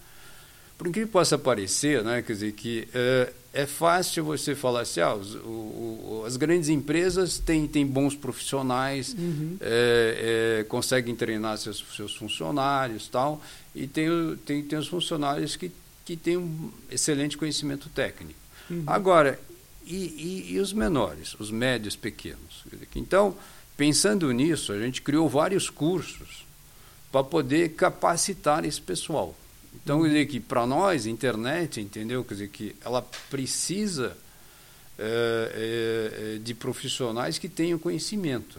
Por que possa parecer, né, quer dizer, que é, é fácil você falar assim, ah, os, o, o, as grandes empresas têm, têm bons profissionais, uhum. é, é, conseguem treinar seus, seus funcionários tal, e tem, tem, tem os funcionários que, que têm um excelente conhecimento técnico. Uhum. Agora, e, e, e, os menores, os médios, pequenos? Então, pensando nisso, a gente criou vários cursos para poder capacitar esse pessoal. Então, quer dizer que para nós, internet, entendeu? Quer dizer que ela precisa é, é, de profissionais que tenham conhecimento.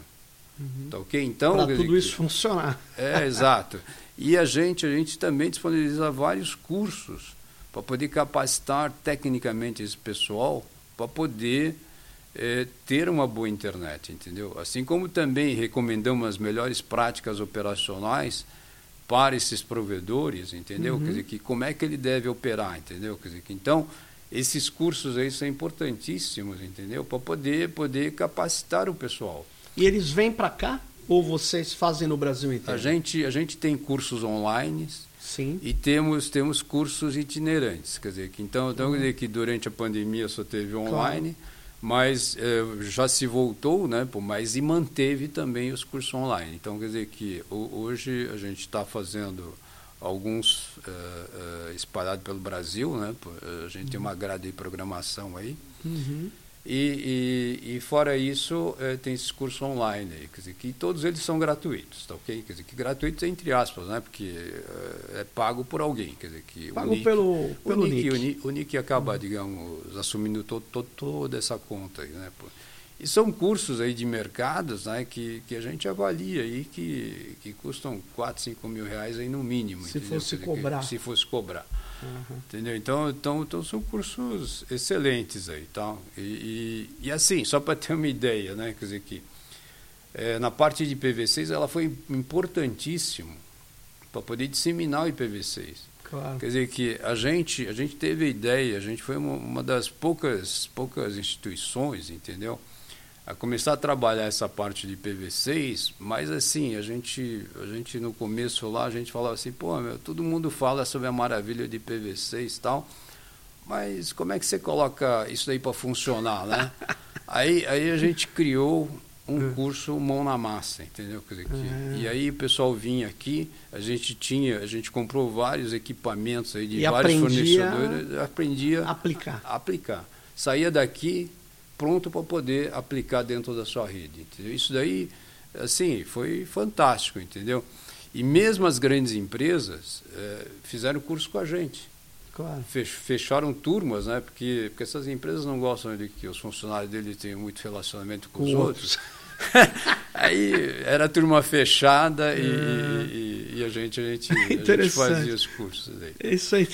Uhum. Tá ok? Então, para tudo isso que, funcionar. É, exato. E a gente, a gente também disponibiliza vários cursos para poder capacitar tecnicamente esse pessoal para poder é, ter uma boa internet, entendeu? Assim como também recomendamos as melhores práticas operacionais para esses provedores, entendeu? Uhum. Quer dizer, que como é que ele deve operar, entendeu? Quer dizer, que então esses cursos aí são importantíssimos, entendeu? Para poder poder capacitar o pessoal. E eles vêm para cá ou vocês fazem no Brasil inteiro? A gente a gente tem cursos online. Sim. E temos temos cursos itinerantes, quer dizer, que então, então uhum. quer dizer que durante a pandemia só teve online. Claro mas eh, já se voltou, né, mas e manteve também os cursos online. Então, quer dizer que hoje a gente está fazendo alguns uh, uh, espalhados pelo Brasil, né, a gente uhum. tem uma grade de programação aí, uhum. E, e, e, fora isso, é, tem esses cursos online, aí, quer dizer, que todos eles são gratuitos, tá ok? Quer dizer, que gratuitos entre aspas, né? Porque é, é pago por alguém, quer dizer, que pago o pelo, pelo o Nick, Nick. O, Nick acaba, uhum. digamos, assumindo to, to, toda essa conta aí, né? E são cursos aí de mercados né, que, que a gente avalia aí que, que custam 4, 5 mil reais aí no mínimo. Se entendeu? fosse cobrar. se fosse cobrar. Uhum. Entendeu? Então, então, então são cursos excelentes aí. Tá? E, e, e assim, só para ter uma ideia, né? Quer dizer que é, na parte de IPv6 ela foi importantíssimo para poder disseminar o IPv6. Claro. Quer dizer que a gente, a gente teve a ideia, a gente foi uma, uma das poucas, poucas instituições, entendeu? A começar a trabalhar essa parte de PV6, mas assim, a gente, a gente no começo lá, a gente falava assim, pô, meu, todo mundo fala sobre a maravilha de PV6 e tal, mas como é que você coloca isso aí para funcionar, né? aí, aí a gente criou um é. curso mão na massa, entendeu? Dizer, que, é. E aí o pessoal vinha aqui, a gente tinha, a gente comprou vários equipamentos aí de e vários fornecedores, aprendia a aplicar. A aplicar. Saía daqui, pronto para poder aplicar dentro da sua rede. Entendeu? Isso daí, assim, foi fantástico, entendeu? E mesmo as grandes empresas é, fizeram curso com a gente. Claro. Fecharam turmas, né? Porque, porque essas empresas não gostam de que os funcionários deles tenham muito relacionamento com, com os outros. outros. Aí era turma fechada e, é. e, e, a gente, a gente, a gente fazia os cursos aí. É isso aí.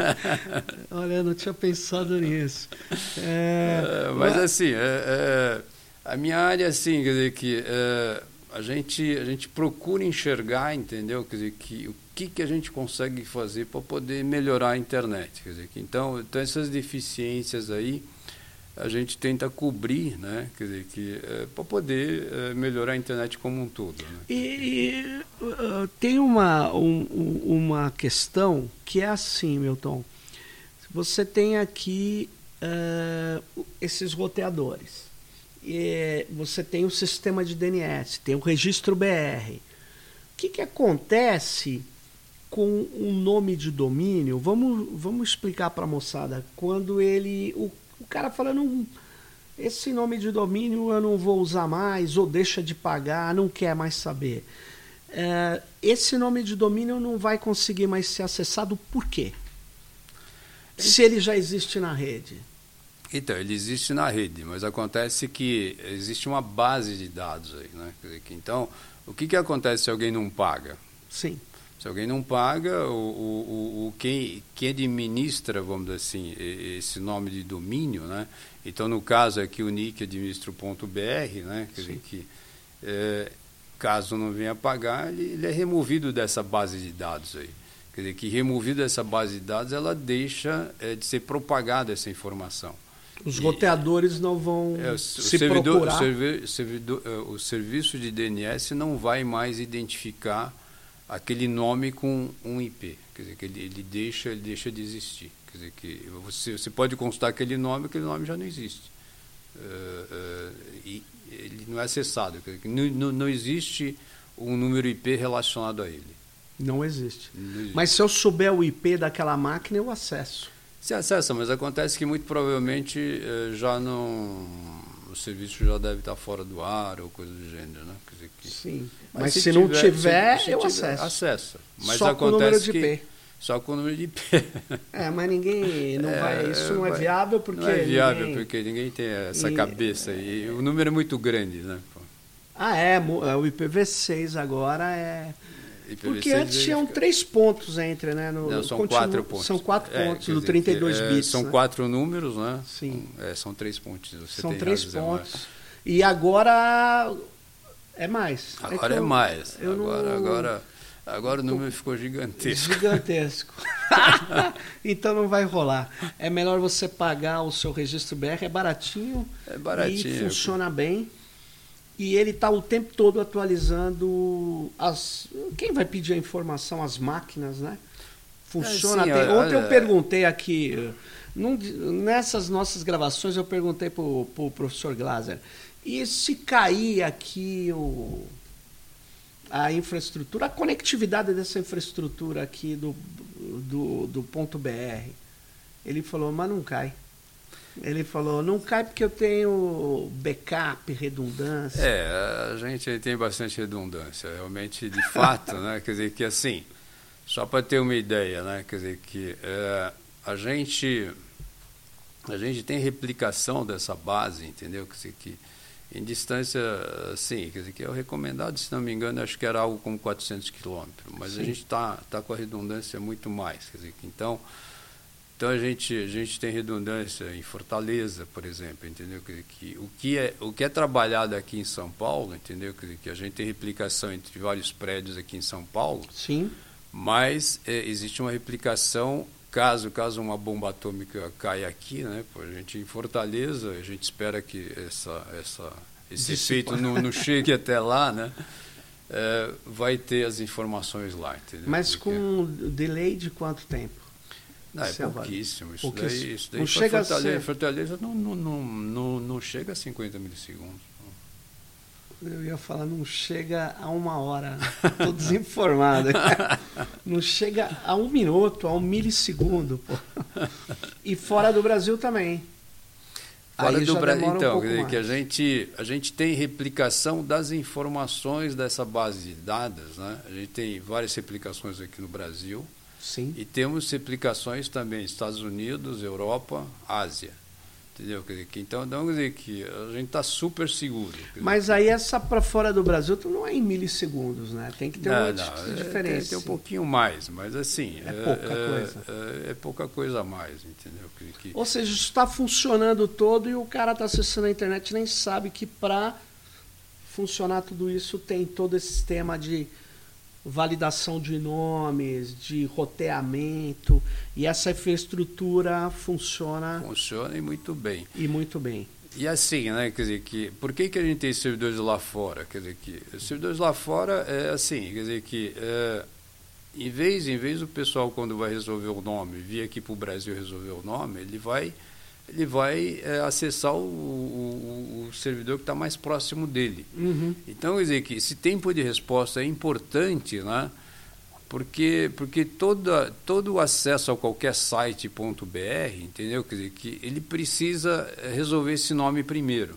Olha, eu não tinha pensado nisso. É, é, mas assim, é, a minha área assim, quer dizer que a gente a gente procura enxergar, entendeu? Quer dizer que o que que a gente consegue fazer para poder melhorar a internet, quer dizer que então, então essas deficiências aí a gente tenta cobrir, né? Quer dizer, que, é, para poder é, melhorar a internet como um todo. Né? E, e uh, tem uma, um, uma questão que é assim, Milton. Você tem aqui uh, esses roteadores. E você tem o sistema de DNS, tem o registro BR. O que, que acontece com o nome de domínio? Vamos, vamos explicar para a moçada. Quando ele. O o cara fala, não, esse nome de domínio eu não vou usar mais, ou deixa de pagar, não quer mais saber. é, esse nome de domínio não vai conseguir mais ser acessado por quê? Se ele já existe na rede. Então, ele existe na rede, mas acontece que existe uma base de dados aí. Né? Então, o que, que acontece se alguém não paga? Sim. Se alguém não paga, o, o, o, quem, quem administra, vamos dizer assim, esse nome de domínio, né? Então, no caso aqui, o NIC administra o ponto .br, né? Quer dizer que, é, caso não venha pagar, ele, ele, é removido dessa base de dados aí. Quer dizer que, removido dessa base de dados, ela deixa é, de ser propagada essa informação. Os roteadores não vão é, o se servidor, procurar. O, servi, servidor, é, o serviço de DNS não vai mais identificar aquele nome com um IP. Quer dizer, que ele, ele, deixa, ele deixa de existir. Quer dizer, que você, você pode constar aquele nome, aquele nome já não existe. Uh, uh, e ele não é acessado. Quer dizer, não, não existe um número IP relacionado a ele. Não existe. não existe. Mas se eu souber o IP daquela máquina, eu acesso. Se acessa, mas acontece que muito provavelmente eh, já não. O serviço já deve estar fora do ar ou coisa do gênero, né? Dizer que, Sim. Mas, mas se, se, não tiver, se, se eu tiver, acesso. Acessa. Mas Só acontece com o número de que, IP. Só com o número de IP. É, mas ninguém. Não é, vai, isso não é viável porque. Não é viável ninguém... porque ninguém tem essa e... cabeça. E o número é muito grande, né? Ah, é. é o IPv6 agora é. Porque antes tinham três pontos entre, né? No, Não, são quatro pontos. São quatro é, pontos no 32 é, bits. São né? quatro números, né? Sim. É, são três pontos. Você são três pontos. E agora é mais. É agora é, é mais. Agora, não... agora, agora o número ficou gigantesco. Gigantesco. então não vai rolar. É melhor você pagar o seu registro BR, é baratinho. É baratinho. E funciona bem e ele está o tempo todo atualizando as. Quem vai pedir a informação? As máquinas, né? Funciona. É, sim, até... Ontem eu perguntei aqui, num, nessas nossas gravações, eu perguntei para o pro professor Glaser, e se cair aqui o, a infraestrutura, a conectividade dessa infraestrutura aqui do, do, do ponto BR? Ele falou, mas não cai. Ele falou, não cai porque eu tenho backup, redundância. É, a gente tem bastante redundância, realmente, de fato, né? Quer dizer que assim, só para ter uma ideia, né? Quer dizer que é, a gente a gente tem replicação dessa base, entendeu? Quer dizer que em distância, sim, quer dizer que é o recomendado, se não me engano, acho que era algo como 400 quilômetros, mas sim. a gente está tá com a redundância muito mais, quer dizer que então então a gente, a gente tem redundância em Fortaleza, por exemplo, entendeu? Que, que, o, que é, o que é trabalhado aqui em São Paulo, entendeu? Que, que a gente tem replicação entre vários prédios aqui em São Paulo. Sim. Mas é, existe uma replicação caso caso uma bomba atômica caia aqui, né? Pô, a gente em Fortaleza, a gente espera que essa, essa, esse efeito não, não chegue até lá, né? É, vai ter as informações lá, entendeu? Mas com delay de quanto tempo? Não, é pouquíssimo. Isso pouquíssimo. daí, isso daí não chega Fortaleza, a ser... Fortaleza não, não, não, não, não chega a 50 milissegundos. Eu ia falar, não chega a uma hora. Estou desinformado. não chega a um minuto, a um milissegundo. Pô. E fora do Brasil também. Fora Aí do Brasil, então, um dizer, que a gente, a gente tem replicação das informações dessa base de dados. Né? A gente tem várias replicações aqui no Brasil. Sim. E temos replicações também Estados Unidos, Europa, Ásia. Entendeu? Quer dizer, que, então, não quer dizer que a gente está super seguro. Mas dizer, aí essa para fora do Brasil tu não é em milissegundos, né? Tem que ter não, uma não, diferença. Tem, tem, um pouquinho mais, mas assim... É pouca é, coisa. É, é, pouca coisa a mais, entendeu? Que, que... Ou seja, está funcionando todo e o cara está acessando a internet nem sabe que para funcionar tudo isso tem todo esse sistema de validação de nomes, de roteamento, e essa infraestrutura funciona. Funciona e muito bem. E muito bem. E assim, né, quer dizer, que, por que, que a gente tem servidores lá fora? Quer dizer, que servidores lá fora é assim, quer dizer, que é, em vez, em vez do pessoal, quando vai resolver o nome, vir aqui para o Brasil resolver o nome, ele vai ele vai é, acessar o, o, o, servidor que está mais próximo dele. Uhum. Então, quer dizer que esse tempo de resposta é importante, né? porque, porque toda, todo o acesso a qualquer site.br, entendeu? Quer dizer, que ele precisa resolver esse nome primeiro.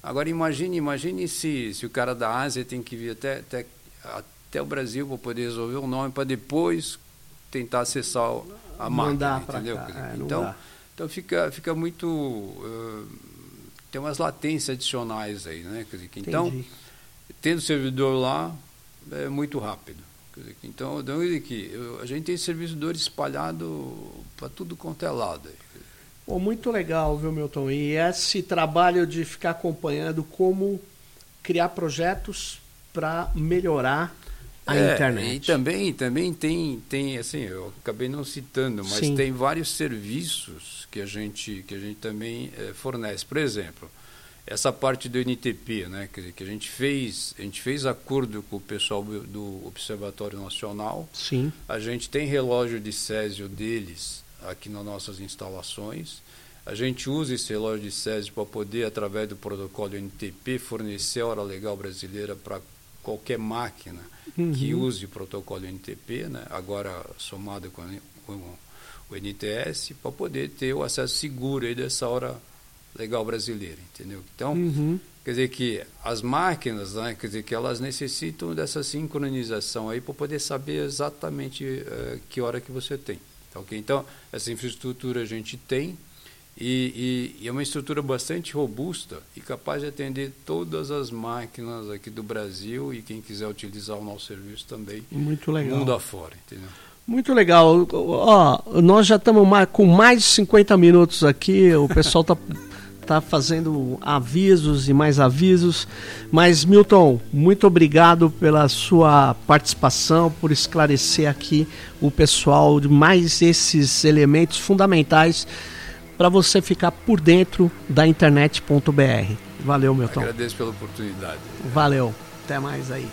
Agora, imagine, imagine se, se o cara da Ásia tem que vir até, até, até o Brasil para poder resolver o nome, para depois tentar acessar a Mandar máquina, entendeu? Cá. É, então, então fica, fica muito. Uh, tem umas latências adicionais aí, né? Quer dizer, que, então, tendo servidor lá, é muito rápido. Dizer, então, então que a gente tem servidor espalhado para tudo quanto é lado. Pô, muito legal, viu, Milton? E esse trabalho de ficar acompanhando como criar projetos para melhorar a é, internet. E também, também tem, tem, assim, eu acabei não citando, mas Sim. tem vários serviços que a gente, que a gente também é, fornece. Por exemplo, essa parte do NTP, né, que, que a gente fez, a gente fez acordo com o pessoal do Observatório Nacional. Sim. A gente tem relógio de Césio deles aqui nas nossas instalações. A gente usa esse relógio de Césio para poder, através do protocolo NTP, fornecer a hora legal brasileira para qualquer máquina uhum. que use o protocolo NTP, né? agora somado com, com o NTS, para poder ter o acesso seguro aí dessa hora legal brasileira, entendeu? Então, uhum. quer dizer que as máquinas, né, quer dizer que elas necessitam dessa sincronização aí para poder saber exatamente uh, que hora que você tem. Tá, okay? Então, essa infraestrutura a gente tem, e, e, e, é uma estrutura bastante robusta e capaz de atender todas as máquinas aqui do Brasil e quem quiser utilizar o nosso serviço também. Muito legal. Mundo afora, entendeu? Muito legal. Ó, nós já estamos com mais de 50 minutos aqui, o pessoal está tá fazendo avisos e mais avisos. Mas, Milton, muito obrigado pela sua participação, por esclarecer aqui o pessoal de mais esses elementos fundamentais para você ficar por dentro da internet.br. Valeu, Milton. Agradeço pela oportunidade. Valeu. Até mais aí.